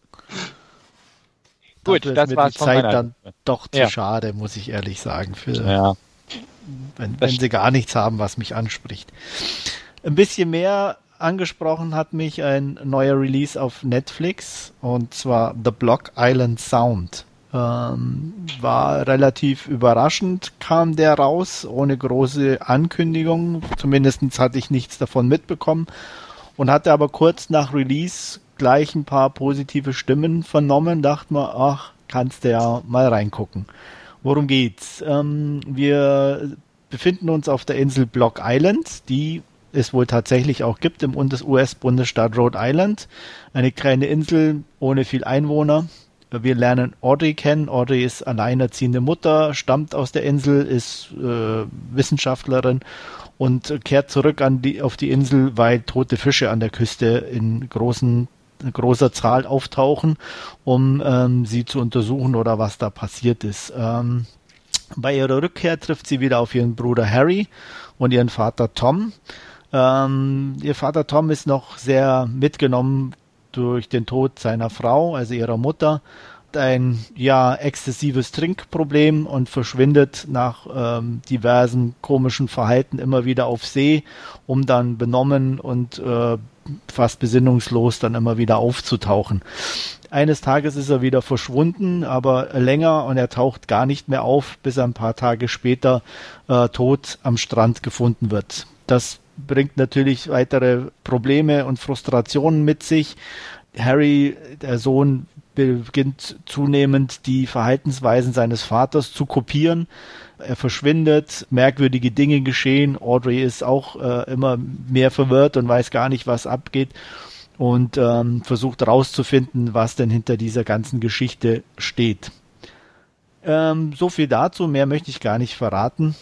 Gut, das war die Zeit dann doch zu ja. schade, muss ich ehrlich sagen, für, ja. wenn, wenn sie gar nichts haben, was mich anspricht. Ein bisschen mehr angesprochen hat mich ein neuer Release auf Netflix und zwar The Block Island Sound. Ähm, war relativ überraschend, kam der raus, ohne große Ankündigung. Zumindest hatte ich nichts davon mitbekommen und hatte aber kurz nach Release gleich ein paar positive Stimmen vernommen. Dachte mir, ach, kannst du ja mal reingucken. Worum geht's? Ähm, wir befinden uns auf der Insel Block Island, die es wohl tatsächlich auch gibt im US-Bundesstaat Rhode Island. Eine kleine Insel ohne viel Einwohner, wir lernen Audrey kennen. Audrey ist alleinerziehende Mutter, stammt aus der Insel, ist äh, Wissenschaftlerin und kehrt zurück die, auf die Insel, weil tote Fische an der Küste in großen großer Zahl auftauchen, um ähm, sie zu untersuchen oder was da passiert ist. Ähm, bei ihrer Rückkehr trifft sie wieder auf ihren Bruder Harry und ihren Vater Tom. Ähm, ihr Vater Tom ist noch sehr mitgenommen durch den Tod seiner Frau, also ihrer Mutter, ein ja exzessives Trinkproblem und verschwindet nach ähm, diversen komischen Verhalten immer wieder auf See, um dann benommen und äh, fast besinnungslos dann immer wieder aufzutauchen. Eines Tages ist er wieder verschwunden, aber länger und er taucht gar nicht mehr auf, bis er ein paar Tage später äh, tot am Strand gefunden wird. Das bringt natürlich weitere Probleme und Frustrationen mit sich. Harry, der Sohn, beginnt zunehmend die Verhaltensweisen seines Vaters zu kopieren. Er verschwindet, merkwürdige Dinge geschehen. Audrey ist auch äh, immer mehr verwirrt und weiß gar nicht, was abgeht und ähm, versucht herauszufinden, was denn hinter dieser ganzen Geschichte steht. Ähm, so viel dazu, mehr möchte ich gar nicht verraten.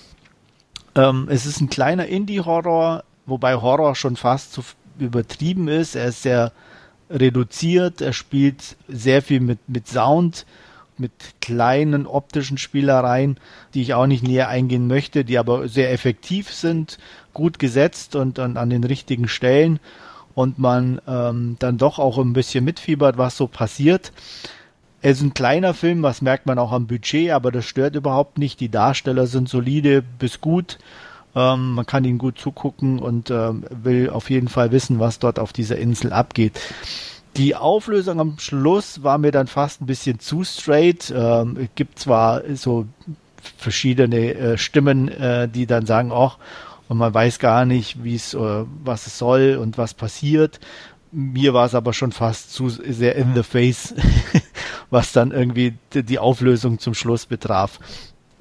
Ähm, es ist ein kleiner Indie-Horror, wobei Horror schon fast zu übertrieben ist. Er ist sehr reduziert, er spielt sehr viel mit, mit Sound, mit kleinen optischen Spielereien, die ich auch nicht näher eingehen möchte, die aber sehr effektiv sind, gut gesetzt und, und an den richtigen Stellen und man ähm, dann doch auch ein bisschen mitfiebert, was so passiert. Es ist ein kleiner Film, was merkt man auch am Budget, aber das stört überhaupt nicht. Die Darsteller sind solide bis gut. Ähm, man kann ihnen gut zugucken und ähm, will auf jeden Fall wissen, was dort auf dieser Insel abgeht. Die Auflösung am Schluss war mir dann fast ein bisschen zu straight. Ähm, es gibt zwar so verschiedene äh, Stimmen, äh, die dann sagen, ach, und man weiß gar nicht, wie es, äh, was es soll und was passiert. Mir war es aber schon fast zu sehr in the face, was dann irgendwie die Auflösung zum Schluss betraf.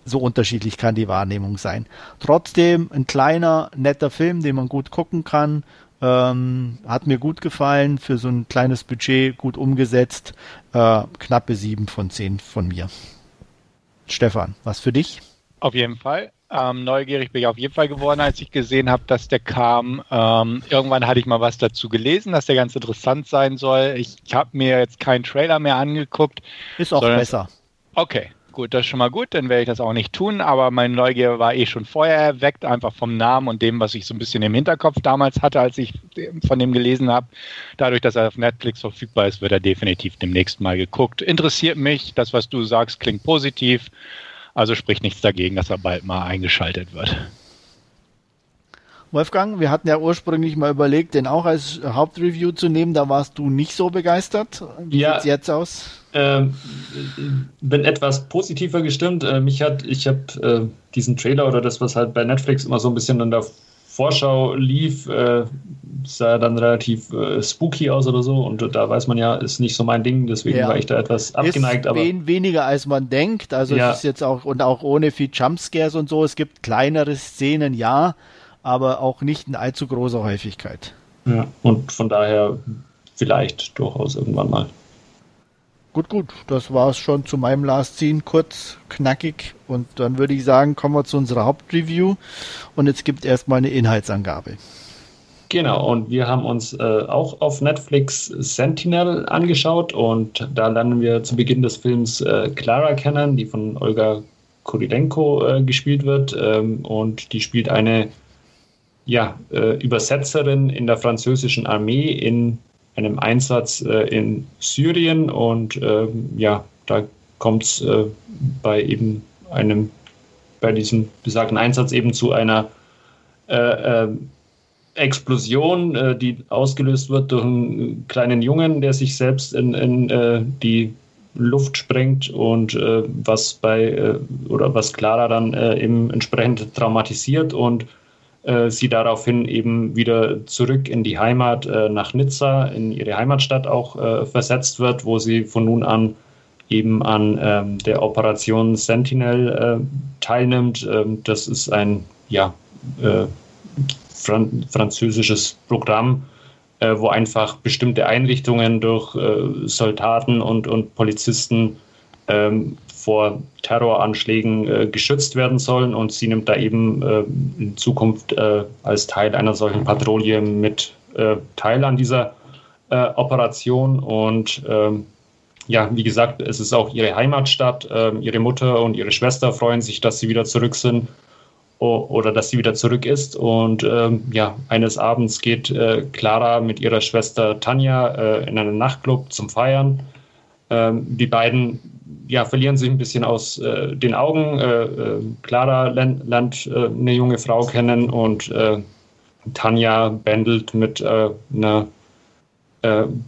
So unterschiedlich kann die Wahrnehmung sein. Trotzdem ein kleiner, netter Film, den man gut gucken kann. Ähm, hat mir gut gefallen, für so ein kleines Budget gut umgesetzt. Äh, knappe sieben von zehn von mir. Stefan, was für dich? Auf jeden Fall. Ähm, neugierig bin ich auf jeden Fall geworden, als ich gesehen habe, dass der kam. Ähm, irgendwann hatte ich mal was dazu gelesen, dass der ganz interessant sein soll. Ich, ich habe mir jetzt keinen Trailer mehr angeguckt. Ist auch besser. Okay, gut, das ist schon mal gut, dann werde ich das auch nicht tun, aber meine Neugier war eh schon vorher erweckt, einfach vom Namen und dem, was ich so ein bisschen im Hinterkopf damals hatte, als ich von dem gelesen habe. Dadurch, dass er auf Netflix verfügbar ist, wird er definitiv demnächst mal geguckt. Interessiert mich, das, was du sagst, klingt positiv. Also spricht nichts dagegen, dass er bald mal eingeschaltet wird. Wolfgang, wir hatten ja ursprünglich mal überlegt, den auch als Hauptreview zu nehmen. Da warst du nicht so begeistert. Wie ja, sieht's jetzt aus? Ähm, bin etwas positiver gestimmt. Äh, mich hat, ich habe äh, diesen Trailer oder das, was halt bei Netflix immer so ein bisschen in der Vorschau lief, äh, sah dann relativ äh, spooky aus oder so. Und da weiß man ja, ist nicht so mein Ding, deswegen ja. war ich da etwas abgeneigt. Ist aber wen weniger als man denkt. Also ja. es ist jetzt auch, und auch ohne viel Jumpscares und so. Es gibt kleinere Szenen, ja, aber auch nicht in allzu großer Häufigkeit. Ja, und von daher vielleicht durchaus irgendwann mal. Gut, gut, das war es schon zu meinem Last Scene, kurz, knackig. Und dann würde ich sagen, kommen wir zu unserer Hauptreview. Und jetzt gibt erstmal eine Inhaltsangabe. Genau, und wir haben uns äh, auch auf Netflix Sentinel angeschaut und da lernen wir zu Beginn des Films äh, Clara kennen, die von Olga Kurilenko äh, gespielt wird. Ähm, und die spielt eine ja, äh, Übersetzerin in der französischen Armee in einem Einsatz äh, in Syrien und ähm, ja, da kommt es äh, bei eben einem, bei diesem besagten Einsatz eben zu einer äh, Explosion, die ausgelöst wird durch einen kleinen Jungen, der sich selbst in, in die Luft sprengt und was bei oder was Clara dann eben entsprechend traumatisiert und sie daraufhin eben wieder zurück in die Heimat äh, nach Nizza, in ihre Heimatstadt auch äh, versetzt wird, wo sie von nun an eben an ähm, der Operation Sentinel teilnimmt. Ähm, das ist ein ja, fran französisches Programm, äh, wo einfach bestimmte Einrichtungen durch äh, Soldaten und, und Polizisten ähm, vor Terroranschlägen äh, geschützt werden sollen. Und sie nimmt da eben äh, in Zukunft äh, als Teil einer solchen Patrouille mit teil an dieser Operation. Und ähm, ja, wie gesagt, es ist auch ihre Heimatstadt. Ähm, ihre Mutter und ihre Schwester freuen sich, dass sie wieder zurück sind oder dass sie wieder zurück ist. Und ähm, ja, eines Abends geht äh, Clara mit ihrer Schwester Tanja äh, in einen Nachtclub zum Feiern. Ähm, die beiden ja, verlieren sich ein bisschen aus äh, den Augen. Äh, äh, Clara lernt, lernt äh, eine junge Frau kennen und Tanja bändelt mit einer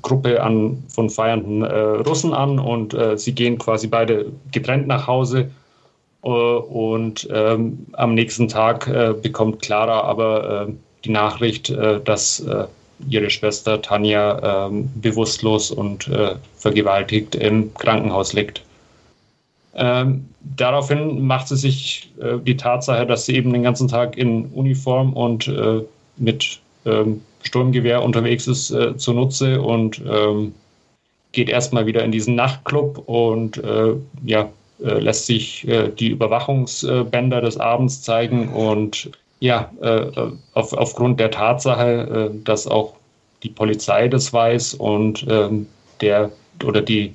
Gruppe an, von feiernden Russen an und sie gehen quasi beide getrennt nach Hause äh, und ähm, am nächsten Tag äh, bekommt Clara aber äh, die Nachricht, äh, dass äh, ihre Schwester Tanja ähm, bewusstlos und äh, vergewaltigt im Krankenhaus liegt. Ähm, daraufhin macht sie sich die Tatsache, dass sie eben den ganzen Tag in Uniform und mit ähm, Sturmgewehr unterwegs ist, zunutze und ähm, geht erstmal wieder in diesen Nachtclub und ja, äh, lässt sich äh, die Überwachungsbänder des Abends zeigen und ja, äh, auf, aufgrund der Tatsache, dass auch die Polizei das weiß und ähm, der oder die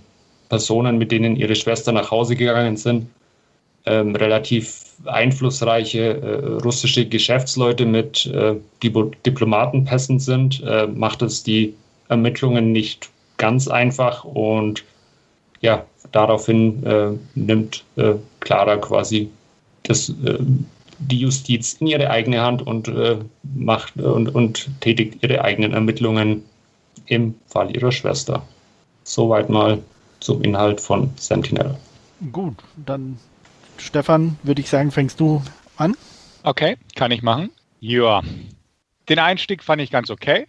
Personen, mit denen ihre Schwester nach Hause gegangen sind, ähm, relativ einflussreiche äh, russische Geschäftsleute mit äh, Diplomatenpässen sind, äh, macht es die Ermittlungen nicht ganz einfach und ja, daraufhin äh, nimmt äh, Clara quasi das, äh, die Justiz in ihre eigene Hand und äh, macht und, und tätigt ihre eigenen Ermittlungen im Fall ihrer Schwester. Soweit mal zum Inhalt von Sentinel. Gut, dann Stefan, würde ich sagen, fängst du an? Okay, kann ich machen. Ja. Den Einstieg fand ich ganz okay.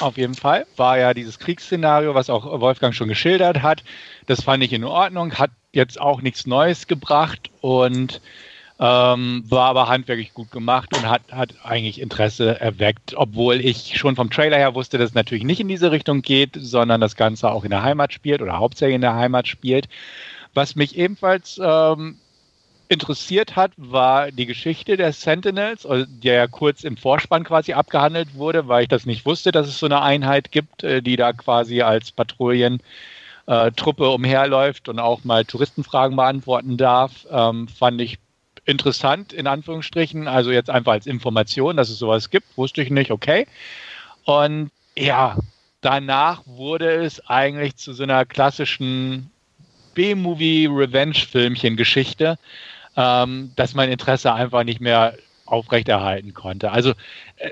Auf jeden Fall. War ja dieses Kriegsszenario, was auch Wolfgang schon geschildert hat. Das fand ich in Ordnung, hat jetzt auch nichts Neues gebracht und ähm, war aber handwerklich gut gemacht und hat, hat eigentlich Interesse erweckt, obwohl ich schon vom Trailer her wusste, dass es natürlich nicht in diese Richtung geht, sondern das Ganze auch in der Heimat spielt oder hauptsächlich in der Heimat spielt. Was mich ebenfalls ähm, interessiert hat, war die Geschichte der Sentinels, also die ja kurz im Vorspann quasi abgehandelt wurde, weil ich das nicht wusste, dass es so eine Einheit gibt, äh, die da quasi als Patrouillentruppe äh, umherläuft und auch mal Touristenfragen beantworten darf. Ähm, fand ich interessant, in Anführungsstrichen. Also jetzt einfach als Information, dass es sowas gibt, wusste ich nicht, okay. Und ja, danach wurde es eigentlich zu so einer klassischen B-Movie-Revenge-Filmchen-Geschichte ähm, dass mein Interesse einfach nicht mehr aufrechterhalten konnte. Also äh,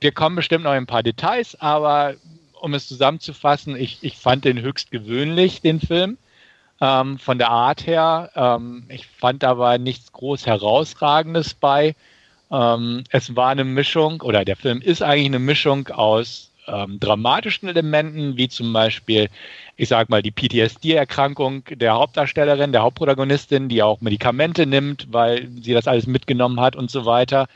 wir kommen bestimmt noch in ein paar Details, aber um es zusammenzufassen, ich, ich fand den höchst gewöhnlich, den Film. Ähm, von der Art her. Ähm, ich fand aber nichts groß herausragendes bei. Ähm, es war eine Mischung, oder der Film ist eigentlich eine Mischung aus ähm, dramatischen Elementen, wie zum Beispiel ich sag mal, die PTSD-Erkrankung der Hauptdarstellerin, der Hauptprotagonistin, die auch Medikamente nimmt, weil sie das alles mitgenommen hat und so weiter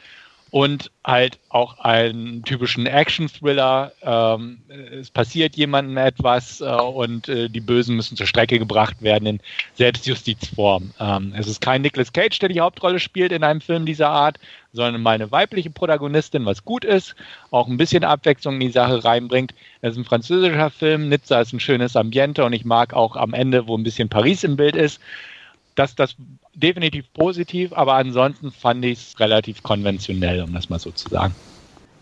und halt auch einen typischen Action-Thriller. Ähm, es passiert jemandem etwas äh, und äh, die Bösen müssen zur Strecke gebracht werden in Selbstjustizform. Ähm, es ist kein Nicolas Cage, der die Hauptrolle spielt in einem Film dieser Art, sondern mal eine weibliche Protagonistin, was gut ist, auch ein bisschen Abwechslung in die Sache reinbringt. Es ist ein französischer Film, Nizza ist ein schönes Ambiente und ich mag auch am Ende, wo ein bisschen Paris im Bild ist, dass das definitiv positiv, aber ansonsten fand ich es relativ konventionell, um das mal so zu sagen.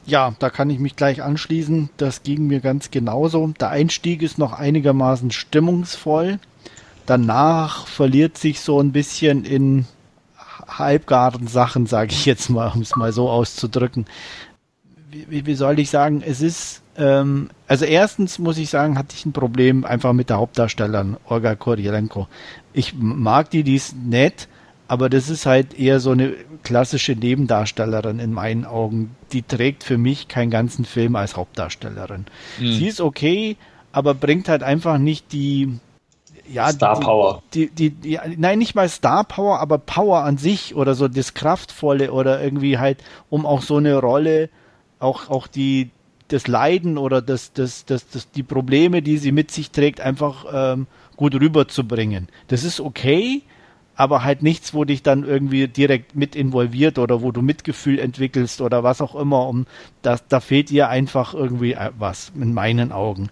Ja, da kann ich mich gleich anschließen. Das ging mir ganz genauso. Der Einstieg ist noch einigermaßen stimmungsvoll. Danach verliert sich so ein bisschen in halbgaren Sachen, sage ich jetzt mal, um es mal so auszudrücken. Wie, wie, soll ich sagen? Es ist ähm, also erstens muss ich sagen, hatte ich ein Problem einfach mit der Hauptdarstellerin, Olga Koryelenko. Ich mag die, die ist nett, aber das ist halt eher so eine klassische Nebendarstellerin in meinen Augen. Die trägt für mich keinen ganzen Film als Hauptdarstellerin. Mhm. Sie ist okay, aber bringt halt einfach nicht die, ja, Star Power. Die, die, die, nein, nicht mal Star Power, aber Power an sich oder so das Kraftvolle oder irgendwie halt, um auch so eine Rolle, auch, auch die, das Leiden oder das, das, das, das, die Probleme, die sie mit sich trägt, einfach ähm, gut rüberzubringen. Das ist okay, aber halt nichts, wo dich dann irgendwie direkt mit involviert oder wo du Mitgefühl entwickelst oder was auch immer. Um das, da fehlt ihr einfach irgendwie äh, was in meinen Augen.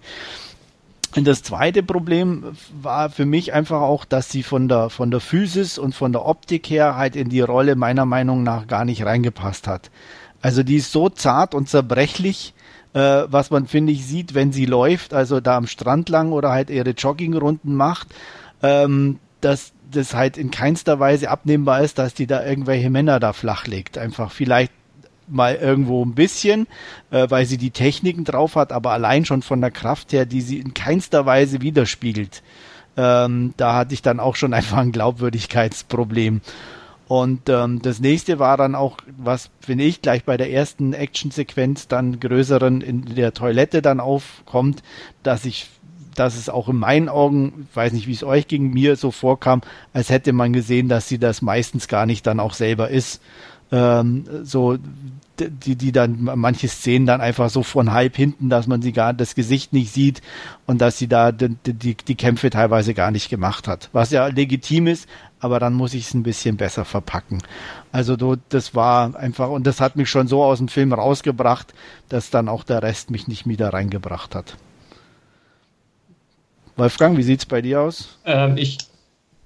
Und das zweite Problem war für mich einfach auch, dass sie von der, von der Physis und von der Optik her halt in die Rolle meiner Meinung nach gar nicht reingepasst hat. Also die ist so zart und zerbrechlich, äh, was man, finde ich, sieht, wenn sie läuft, also da am Strand lang oder halt ihre Joggingrunden macht, ähm, dass das halt in keinster Weise abnehmbar ist, dass die da irgendwelche Männer da flach legt. Einfach vielleicht mal irgendwo ein bisschen, äh, weil sie die Techniken drauf hat, aber allein schon von der Kraft her, die sie in keinster Weise widerspiegelt. Ähm, da hatte ich dann auch schon einfach ein Glaubwürdigkeitsproblem. Und ähm, das nächste war dann auch, was finde ich gleich bei der ersten Actionsequenz dann größeren in der Toilette dann aufkommt, dass ich, dass es auch in meinen Augen, weiß nicht, wie es euch gegen mir so vorkam, als hätte man gesehen, dass sie das meistens gar nicht dann auch selber ist ähm, so die, die dann manche Szenen dann einfach so von halb hinten, dass man sie gar das Gesicht nicht sieht und dass sie da die, die, die Kämpfe teilweise gar nicht gemacht hat. Was ja legitim ist, aber dann muss ich es ein bisschen besser verpacken. Also das war einfach, und das hat mich schon so aus dem Film rausgebracht, dass dann auch der Rest mich nicht wieder reingebracht hat. Wolfgang, wie sieht es bei dir aus? Ähm, ich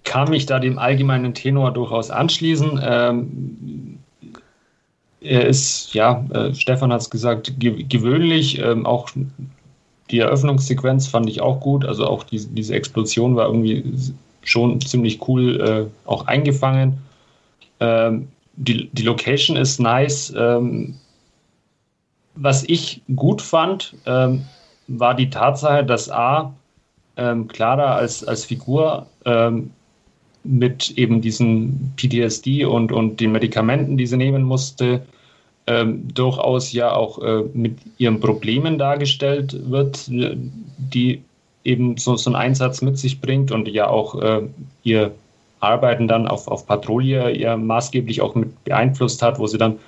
kann mich da dem allgemeinen Tenor durchaus anschließen. Ähm, er ist, ja, äh, Stefan hat es gesagt, ge gewöhnlich. Ähm, auch die Eröffnungssequenz fand ich auch gut. Also auch die, diese Explosion war irgendwie schon ziemlich cool äh, auch eingefangen. Ähm, die, die Location ist nice. Ähm, was ich gut fand, ähm, war die Tatsache, dass A, ähm, Clara als, als Figur ähm, mit eben diesen PTSD und, und den Medikamenten, die sie nehmen musste, ähm, durchaus ja auch äh, mit ihren Problemen dargestellt wird, die eben so, so einen Einsatz mit sich bringt und ja auch äh, ihr Arbeiten dann auf, auf Patrouille ja maßgeblich auch mit beeinflusst hat, wo sie dann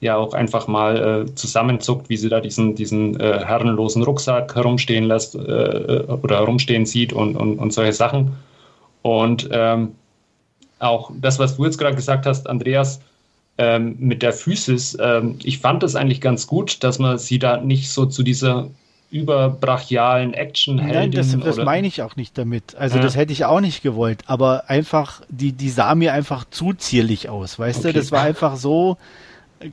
ja auch einfach mal äh, zusammenzuckt, wie sie da diesen, diesen äh, herrenlosen Rucksack herumstehen lässt äh, oder herumstehen sieht und, und, und solche Sachen. Und ähm, auch das, was du jetzt gerade gesagt hast, Andreas, ähm, mit der Physis, ähm, ich fand das eigentlich ganz gut, dass man sie da nicht so zu dieser überbrachialen action Nein, das, das meine ich auch nicht damit. Also ja. das hätte ich auch nicht gewollt, aber einfach, die, die sah mir einfach zu zierlich aus, weißt okay. du? Das war einfach so,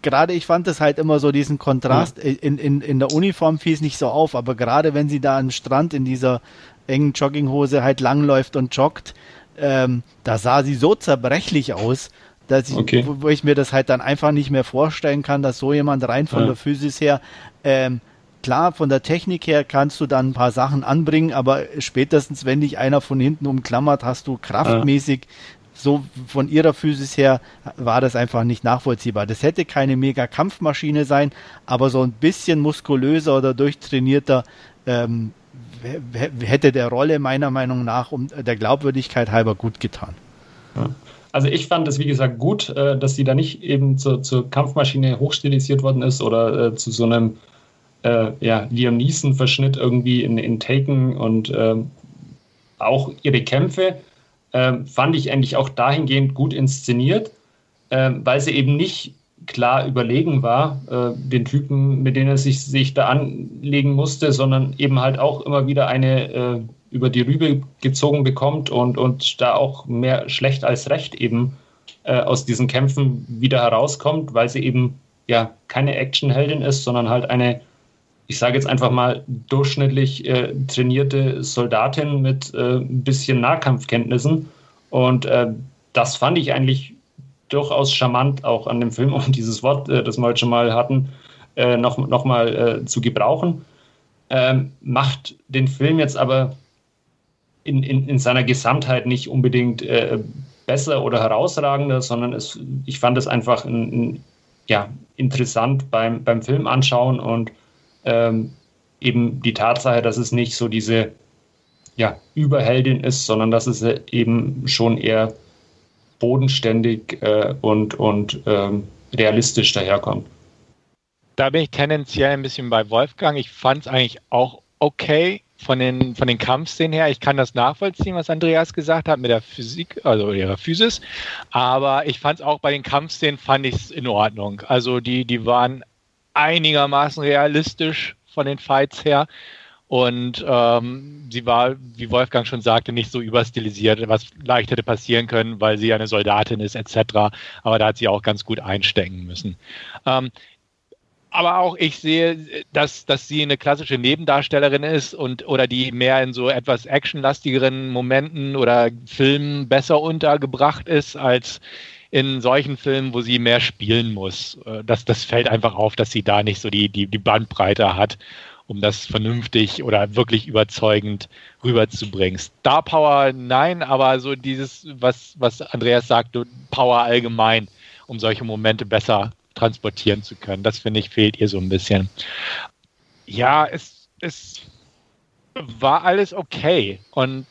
gerade ich fand das halt immer so diesen Kontrast, ja. in, in, in der Uniform fiel es nicht so auf, aber gerade wenn sie da am Strand in dieser engen Jogginghose halt langläuft und joggt, ähm, da sah sie so zerbrechlich aus, dass ich, okay. wo, wo, ich mir das halt dann einfach nicht mehr vorstellen kann, dass so jemand rein von ja. der Physis her, ähm, klar, von der Technik her kannst du dann ein paar Sachen anbringen, aber spätestens, wenn dich einer von hinten umklammert, hast du kraftmäßig so von ihrer Physis her war das einfach nicht nachvollziehbar. Das hätte keine mega Kampfmaschine sein, aber so ein bisschen muskulöser oder durchtrainierter ähm, hätte der Rolle meiner Meinung nach um der Glaubwürdigkeit halber gut getan. Ja. Also ich fand es, wie gesagt, gut, äh, dass sie da nicht eben zur, zur Kampfmaschine hochstilisiert worden ist oder äh, zu so einem äh, ja, Liam Neeson-Verschnitt irgendwie in, in Taken und ähm, auch ihre Kämpfe ähm, fand ich eigentlich auch dahingehend gut inszeniert, ähm, weil sie eben nicht klar überlegen war, äh, den Typen, mit denen er sich, sich da anlegen musste, sondern eben halt auch immer wieder eine äh, über die Rübe gezogen bekommt und, und da auch mehr schlecht als recht eben äh, aus diesen Kämpfen wieder herauskommt, weil sie eben ja keine Actionheldin ist, sondern halt eine, ich sage jetzt einfach mal, durchschnittlich äh, trainierte Soldatin mit äh, ein bisschen Nahkampfkenntnissen. Und äh, das fand ich eigentlich durchaus charmant auch an dem Film, um dieses Wort, äh, das wir heute schon mal hatten, äh, noch, noch mal zu gebrauchen. ähm, macht den Film jetzt aber in, in, in seiner Gesamtheit nicht unbedingt äh, besser oder herausragender, sondern es, ich fand es einfach ein, ein, ja, interessant beim, beim Film anschauen und ähm, eben die Tatsache, dass es nicht so diese ja, Überheldin ist, sondern dass es eben schon eher bodenständig äh, und, und ähm, realistisch daherkommt. Da bin ich tendenziell ein bisschen bei Wolfgang. Ich fand es eigentlich auch okay von den, von den Kampfszenen her. Ich kann das nachvollziehen, was Andreas gesagt hat mit der Physik, also ihrer Physis. Aber ich fand es auch bei den Kampfszenen fand ich es in Ordnung. Also die, die waren einigermaßen realistisch von den Fights her. Und ähm, sie war, wie Wolfgang schon sagte, nicht so überstilisiert, was leicht hätte passieren können, weil sie eine Soldatin ist, etc. Aber da hat sie auch ganz gut einstecken müssen. Ähm, aber auch ich sehe, dass, dass sie eine klassische Nebendarstellerin ist und oder die mehr in so etwas actionlastigeren Momenten oder Filmen besser untergebracht ist als in solchen Filmen, wo sie mehr spielen muss. Äh, das, das fällt einfach auf, dass sie da nicht so die, die, die Bandbreite hat um das vernünftig oder wirklich überzeugend rüberzubringen. Star Power, nein, aber so dieses, was, was Andreas sagt, Power allgemein, um solche Momente besser transportieren zu können. Das finde ich fehlt ihr so ein bisschen. Ja, es, es war alles okay und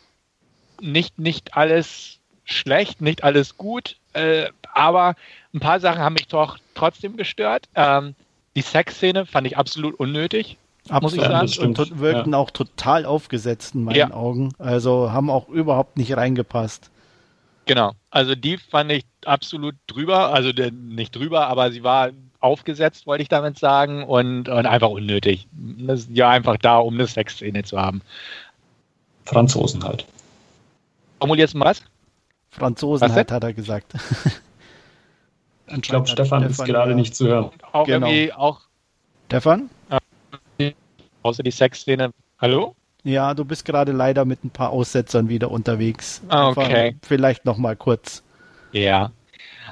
nicht, nicht alles schlecht, nicht alles gut, äh, aber ein paar Sachen haben mich doch trotzdem gestört. Ähm, die Sexszene fand ich absolut unnötig. Muss ich sagen. Und wirkten ja. auch total aufgesetzt in meinen ja. Augen. Also haben auch überhaupt nicht reingepasst. Genau. Also die fand ich absolut drüber. Also nicht drüber, aber sie war aufgesetzt, wollte ich damit sagen. Und, und einfach unnötig. Das ist ja einfach da, um eine Sexszene zu haben. Franzosen halt. Formulierst du was? Franzosen halt, hat er gesagt. ich glaube, Stefan, Stefan ist gerade nicht zu hören. Auch genau. irgendwie auch. Stefan? außer die Sexszene. Hallo? Ja, du bist gerade leider mit ein paar Aussetzern wieder unterwegs. Ah, okay. Vielleicht noch mal kurz. Ja.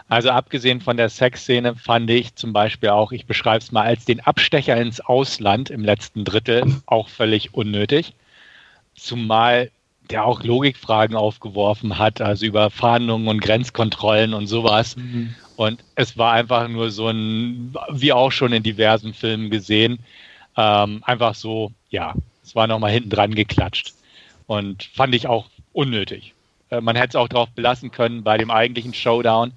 Also abgesehen von der Sexszene fand ich zum Beispiel auch, ich beschreibe es mal als den Abstecher ins Ausland im letzten Drittel auch völlig unnötig. Zumal der auch Logikfragen aufgeworfen hat, also über Fahndungen und Grenzkontrollen und sowas. Mhm. Und es war einfach nur so ein, wie auch schon in diversen Filmen gesehen, ähm, einfach so, ja, es war nochmal hinten dran geklatscht. Und fand ich auch unnötig. Äh, man hätte es auch darauf belassen können bei dem eigentlichen Showdown.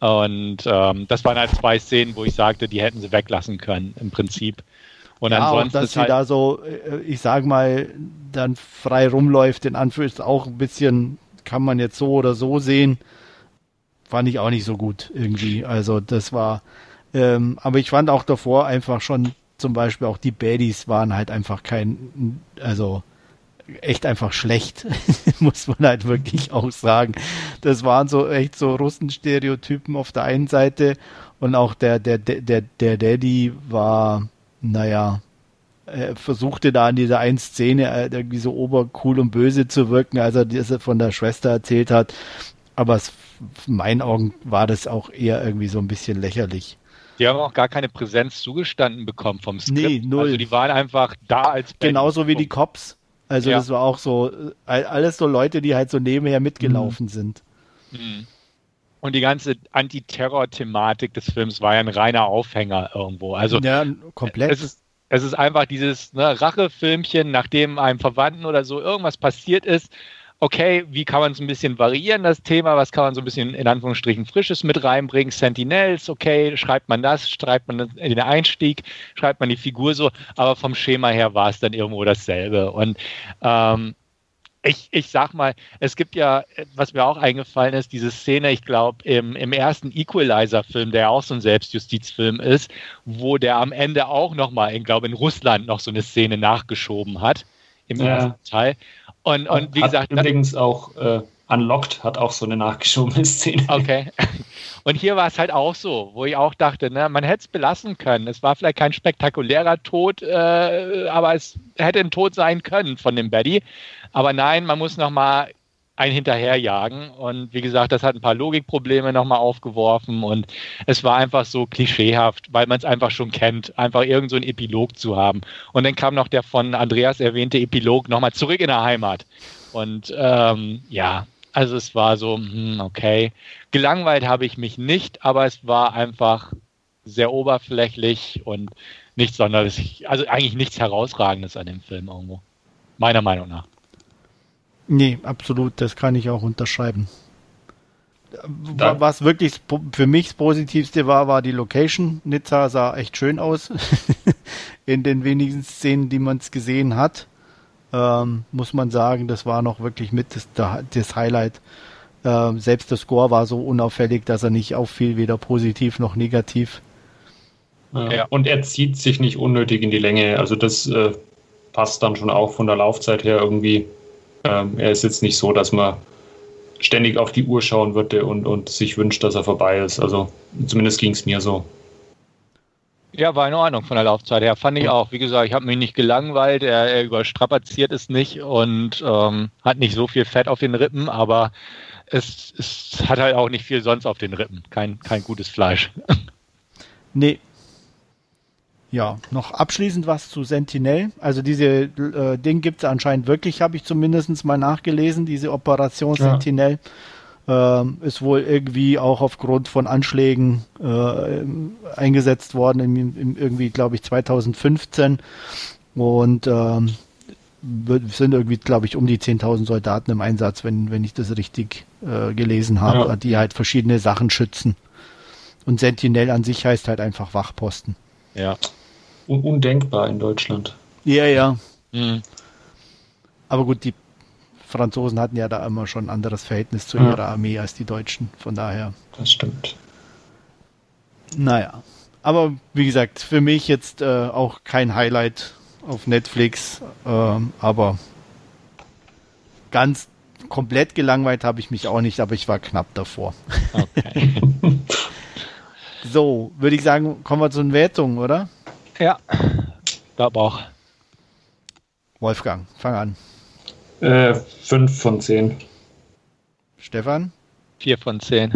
Und ähm, das waren halt zwei Szenen, wo ich sagte, die hätten sie weglassen können, im Prinzip. Und ja, ansonsten. Auch, dass sie halt da so, äh, ich sag mal, dann frei rumläuft, in Anführungszeichen auch ein bisschen, kann man jetzt so oder so sehen, fand ich auch nicht so gut irgendwie. Also das war, ähm, aber ich fand auch davor einfach schon zum Beispiel auch die Baddies waren halt einfach kein, also echt einfach schlecht, muss man halt wirklich auch sagen. Das waren so echt so Russenstereotypen auf der einen Seite und auch der, der, der, der Daddy war, naja, er versuchte da in dieser einen Szene äh, irgendwie so obercool und böse zu wirken, als er das von der Schwester erzählt hat. Aber es, in meinen Augen war das auch eher irgendwie so ein bisschen lächerlich. Die haben auch gar keine Präsenz zugestanden bekommen vom Skript. Nee, null. Also die waren einfach da als Band. Genauso wie die Cops. Also ja. das war auch so, äh, alles so Leute, die halt so nebenher mitgelaufen mhm. sind. Mhm. Und die ganze Antiterror-Thematik des Films war ja ein reiner Aufhänger irgendwo. Also ja, komplett. Es ist, es ist einfach dieses ne, Rachefilmchen, nachdem einem Verwandten oder so irgendwas passiert ist okay, wie kann man es ein bisschen variieren, das Thema, was kann man so ein bisschen in Anführungsstrichen Frisches mit reinbringen, Sentinels, okay, schreibt man das, schreibt man den Einstieg, schreibt man die Figur so, aber vom Schema her war es dann irgendwo dasselbe. Und ähm, ich, ich sag mal, es gibt ja, was mir auch eingefallen ist, diese Szene, ich glaube, im, im ersten Equalizer-Film, der auch so ein Selbstjustizfilm ist, wo der am Ende auch nochmal, ich glaube, in Russland noch so eine Szene nachgeschoben hat, im ja. ersten Teil. Und, und wie hat gesagt. Übrigens auch äh, Unlocked hat auch so eine nachgeschobene Szene. Okay. Und hier war es halt auch so, wo ich auch dachte, ne, man hätte es belassen können. Es war vielleicht kein spektakulärer Tod, äh, aber es hätte ein Tod sein können von dem Betty. Aber nein, man muss nochmal ein hinterherjagen. Und wie gesagt, das hat ein paar Logikprobleme nochmal aufgeworfen und es war einfach so klischeehaft, weil man es einfach schon kennt, einfach irgend so ein Epilog zu haben. Und dann kam noch der von Andreas erwähnte Epilog nochmal zurück in der Heimat. Und ähm, ja, also es war so, hm, okay. Gelangweilt habe ich mich nicht, aber es war einfach sehr oberflächlich und nichts sonderlich, also eigentlich nichts Herausragendes an dem Film irgendwo. Meiner Meinung nach. Nee, absolut, das kann ich auch unterschreiben. Da. Was wirklich für mich das Positivste war, war die Location. Nizza sah echt schön aus. In den wenigen Szenen, die man es gesehen hat, ähm, muss man sagen, das war noch wirklich mit das, das Highlight. Ähm, selbst der Score war so unauffällig, dass er nicht auffiel, weder positiv noch negativ. Ja. ja. Und er zieht sich nicht unnötig in die Länge. Also das äh, passt dann schon auch von der Laufzeit her irgendwie. Ähm, er ist jetzt nicht so, dass man ständig auf die Uhr schauen würde und, und sich wünscht, dass er vorbei ist. Also zumindest ging es mir so. Ja, war in Ordnung von der Laufzeit her. Fand ich auch. Wie gesagt, ich habe mich nicht gelangweilt. Er, er überstrapaziert es nicht und ähm, hat nicht so viel Fett auf den Rippen, aber es, es hat halt auch nicht viel sonst auf den Rippen. Kein, kein gutes Fleisch. Nee, ja, noch abschließend was zu Sentinel. Also diese äh, Ding gibt es anscheinend wirklich, habe ich zumindest mal nachgelesen, diese Operation ja. Sentinel. Ähm, ist wohl irgendwie auch aufgrund von Anschlägen äh, eingesetzt worden, im, im irgendwie, glaube ich, 2015. Und ähm, sind irgendwie, glaube ich, um die 10.000 Soldaten im Einsatz, wenn, wenn ich das richtig äh, gelesen habe, ja. die halt verschiedene Sachen schützen. Und Sentinel an sich heißt halt einfach Wachposten. Ja un undenkbar in Deutschland. Ja, ja. Mhm. Aber gut, die Franzosen hatten ja da immer schon ein anderes Verhältnis zu ja. ihrer Armee als die Deutschen, von daher. Das stimmt. Naja. Aber wie gesagt, für mich jetzt äh, auch kein Highlight auf Netflix, ähm, aber ganz komplett gelangweilt habe ich mich auch nicht, aber ich war knapp davor. Okay. so, würde ich sagen, kommen wir zu den Wertungen, oder? Ja, glaube auch. Wolfgang, fang an. Äh, fünf von zehn. Stefan? Vier von zehn.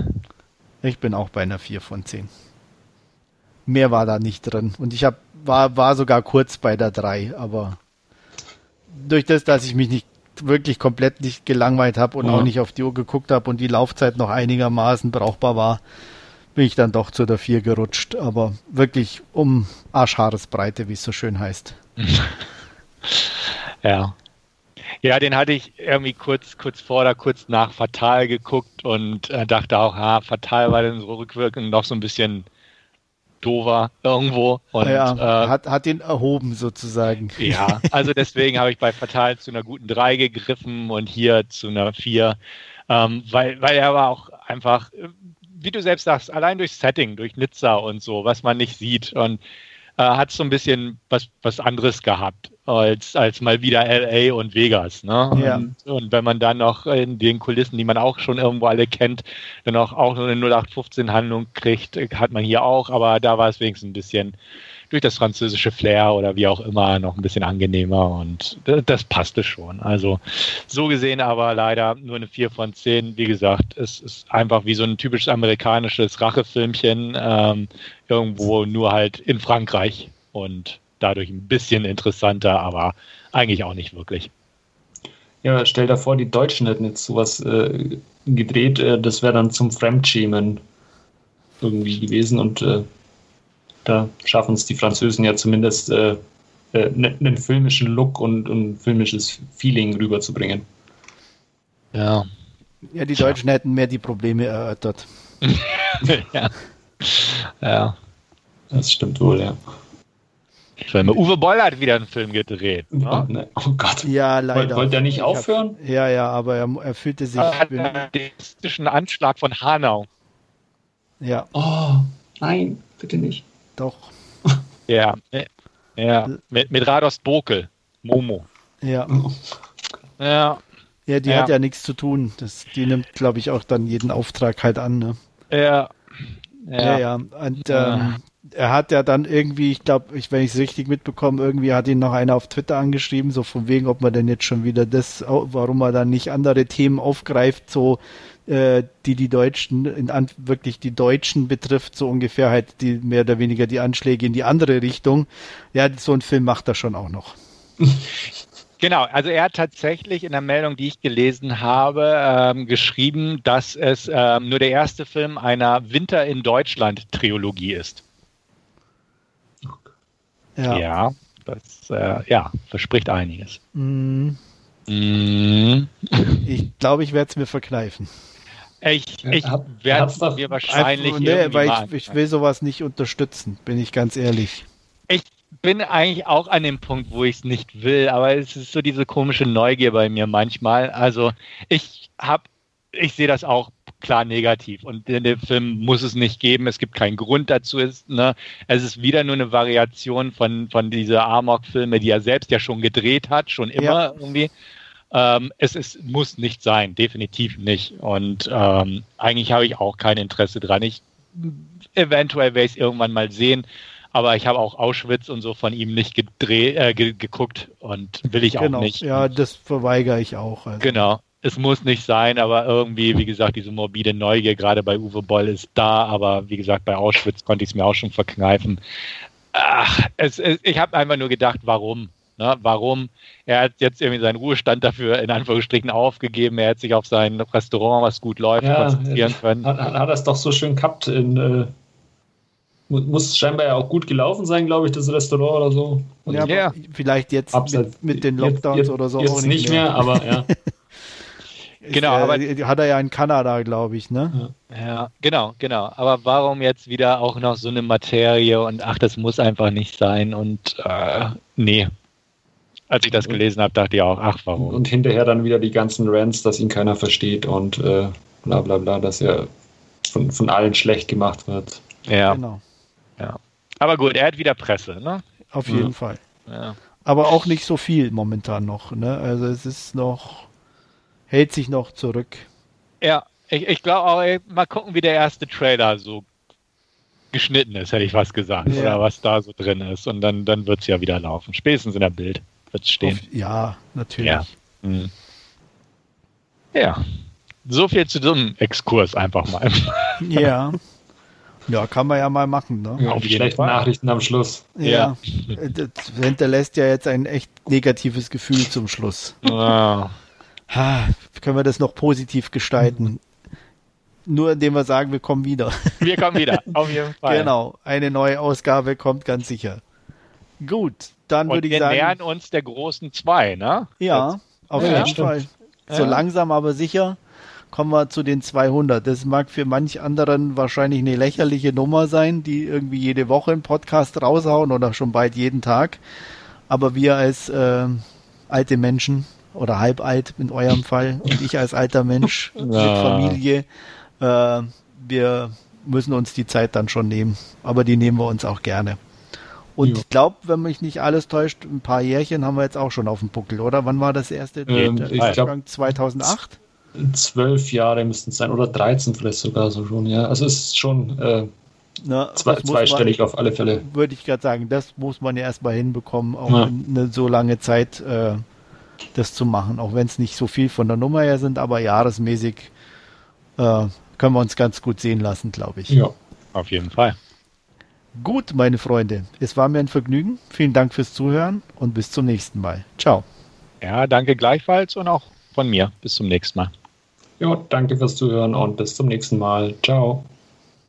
Ich bin auch bei einer vier von zehn. Mehr war da nicht drin. Und ich hab, war, war sogar kurz bei der drei, aber durch das, dass ich mich nicht wirklich komplett nicht gelangweilt habe und ja. auch nicht auf die Uhr geguckt habe und die Laufzeit noch einigermaßen brauchbar war, bin ich dann doch zu der 4 gerutscht, aber wirklich um Arschhaaresbreite, wie es so schön heißt. ja. Ja, den hatte ich irgendwie kurz, kurz vor oder kurz nach Fatal geguckt und äh, dachte auch, ha, Fatal war dann so rückwirkend noch so ein bisschen dover irgendwo. Und, ja, äh, hat, hat den erhoben sozusagen. Ja, also deswegen habe ich bei Fatal zu einer guten 3 gegriffen und hier zu einer 4, ähm, weil, weil er war auch einfach wie du selbst sagst, allein durch Setting, durch Nizza und so, was man nicht sieht. Und äh, hat so ein bisschen was, was anderes gehabt als, als mal wieder LA und Vegas. Ne? Ja. Und, und, wenn man dann noch in den Kulissen, die man auch schon irgendwo alle kennt, dann auch, auch eine 0815-Handlung kriegt, hat man hier auch, aber da war es wenigstens ein bisschen durch das französische Flair oder wie auch immer noch ein bisschen angenehmer und das passte schon. Also so gesehen aber leider nur eine 4 von 10. Wie gesagt, es ist einfach wie so ein typisches amerikanisches Rachefilmchen, ähm, irgendwo nur halt in Frankreich und dadurch ein bisschen interessanter, aber eigentlich auch nicht wirklich. Ja, stell dir vor, die Deutschen hätten jetzt sowas äh, gedreht, äh, das wäre dann zum Fremdschämen irgendwie gewesen und äh, da schaffen es die Französen ja zumindest äh, äh, ne, einen filmischen Look und ein filmisches Feeling rüberzubringen. Ja. Ja, die Deutschen ja. hätten mehr die Probleme erörtert. ja. ja. Das stimmt wohl, ja. Uwe Boll hat wieder einen Film gedreht. Ne? Oh, ne? oh Gott. Ja, leider. Wollte er nicht aufhören? Hab, ja, ja, aber er, er fühlte sich. Er den Anschlag von Hanau. Ja. Oh, nein, bitte nicht. Doch. Ja, ja. Mit, mit Rados Bokel. Momo. Ja. Ja. Ja, die ja. hat ja nichts zu tun. Das, die nimmt, glaube ich, auch dann jeden Auftrag halt an. Ne? Ja. Ja, ja. ja. Und ähm, er hat ja dann irgendwie, ich glaube, ich, wenn ich es richtig mitbekomme, irgendwie hat ihn noch einer auf Twitter angeschrieben, so von wegen, ob man denn jetzt schon wieder das, warum er dann nicht andere Themen aufgreift, so äh, die die Deutschen, in an, wirklich die Deutschen betrifft, so ungefähr halt die mehr oder weniger die Anschläge in die andere Richtung. Ja, so ein Film macht er schon auch noch. Genau, also er hat tatsächlich in der Meldung, die ich gelesen habe, ähm, geschrieben, dass es ähm, nur der erste Film einer Winter in Deutschland Trilogie ist. Ja, ja das äh, ja, verspricht einiges. Mm. Mm. Ich glaube, ich werde es mir verkneifen. Ich, ich werde es mir wahrscheinlich. Einfach, nee, weil ich, ich, will sowas nicht unterstützen, bin ich ganz ehrlich. Ich bin eigentlich auch an dem Punkt, wo ich es nicht will, aber es ist so diese komische Neugier bei mir manchmal. Also ich habe, ich sehe das auch klar negativ und in dem Film muss es nicht geben. Es gibt keinen Grund dazu. Es, ne? es ist wieder nur eine Variation von, von dieser Amok-Filme, die er selbst ja schon gedreht hat, schon immer ja. irgendwie. Ähm, es ist, muss nicht sein, definitiv nicht. Und ähm, eigentlich habe ich auch kein Interesse dran. Ich eventuell werde ich es irgendwann mal sehen, aber ich habe auch Auschwitz und so von ihm nicht gedreht, äh, ge geguckt und will ich genau. auch nicht. Ja, das verweigere ich auch. Also. Genau. Es muss nicht sein, aber irgendwie, wie gesagt, diese morbide Neugier gerade bei Uwe Boll ist da, aber wie gesagt, bei Auschwitz konnte ich es mir auch schon verkneifen. Ach, es, es, ich habe einfach nur gedacht, warum? Ne, warum? Er hat jetzt irgendwie seinen Ruhestand dafür in Anführungsstrichen aufgegeben. Er hat sich auf sein Restaurant, was gut läuft, ja, konzentrieren können. Hat, hat, er es doch so schön gehabt. In, äh, muss scheinbar ja auch gut gelaufen sein, glaube ich, das Restaurant oder so. ja, ja. vielleicht jetzt mit, mit, den Lockdowns jetzt, oder so. Jetzt auch nicht, nicht mehr. mehr, aber ja. genau, aber hat er ja in Kanada, glaube ich, ne? Ja. ja, genau, genau. Aber warum jetzt wieder auch noch so eine Materie und ach, das muss einfach nicht sein und äh, nee, als ich das gelesen habe, dachte ich auch, ach, warum? Und hinterher dann wieder die ganzen Rants, dass ihn keiner versteht und äh, bla bla bla, dass er von, von allen schlecht gemacht wird. Ja. Genau. Ja. Aber gut, er hat wieder Presse, ne? Auf jeden ja. Fall. Ja. Aber auch nicht so viel momentan noch, ne? Also es ist noch, hält sich noch zurück. Ja, ich, ich glaube auch, mal gucken, wie der erste Trailer so geschnitten ist, hätte ich was gesagt. Ja. Oder was da so drin ist. Und dann, dann wird es ja wieder laufen. Spätestens in der Bild wird es stehen. Auf, ja, natürlich. Ja. Hm. ja. So viel zu diesem Exkurs einfach mal. ja. Ja, kann man ja mal machen. Ne? Ja, die schlechten Fall. Nachrichten am Schluss. Ja. ja. Das hinterlässt ja jetzt ein echt negatives Gefühl zum Schluss. Ah. Ha, können wir das noch positiv gestalten? Nur indem wir sagen, wir kommen wieder. Wir kommen wieder, auf jeden Fall. Genau, eine neue Ausgabe kommt ganz sicher. Gut, dann würde ich sagen. Wir nähern uns der großen zwei, ne? Ja, Jetzt, auf ja, jeden stimmt. Fall. So ja. langsam, aber sicher kommen wir zu den 200. Das mag für manch anderen wahrscheinlich eine lächerliche Nummer sein, die irgendwie jede Woche einen Podcast raushauen oder schon bald jeden Tag. Aber wir als äh, alte Menschen oder halb alt in eurem Fall und ich als alter Mensch ja. mit Familie, äh, wir müssen uns die Zeit dann schon nehmen. Aber die nehmen wir uns auch gerne. Und jo. ich glaube, wenn mich nicht alles täuscht, ein paar Jährchen haben wir jetzt auch schon auf dem Buckel, oder? Wann war das erste? Ähm, ich glaub, 2008? Zwölf Jahre müssten es sein, oder 13 vielleicht sogar so schon, ja. Also es ist schon äh, Na, zwei, zweistellig man, auf alle Fälle. Würde ich gerade sagen, das muss man ja erstmal hinbekommen, auch ja. eine so lange Zeit äh, das zu machen, auch wenn es nicht so viel von der Nummer her sind, aber jahresmäßig äh, können wir uns ganz gut sehen lassen, glaube ich. Ja, auf jeden Fall. Gut, meine Freunde, es war mir ein Vergnügen. Vielen Dank fürs Zuhören und bis zum nächsten Mal. Ciao. Ja, danke gleichfalls und auch von mir. Bis zum nächsten Mal. Ja, danke fürs Zuhören und bis zum nächsten Mal. Ciao.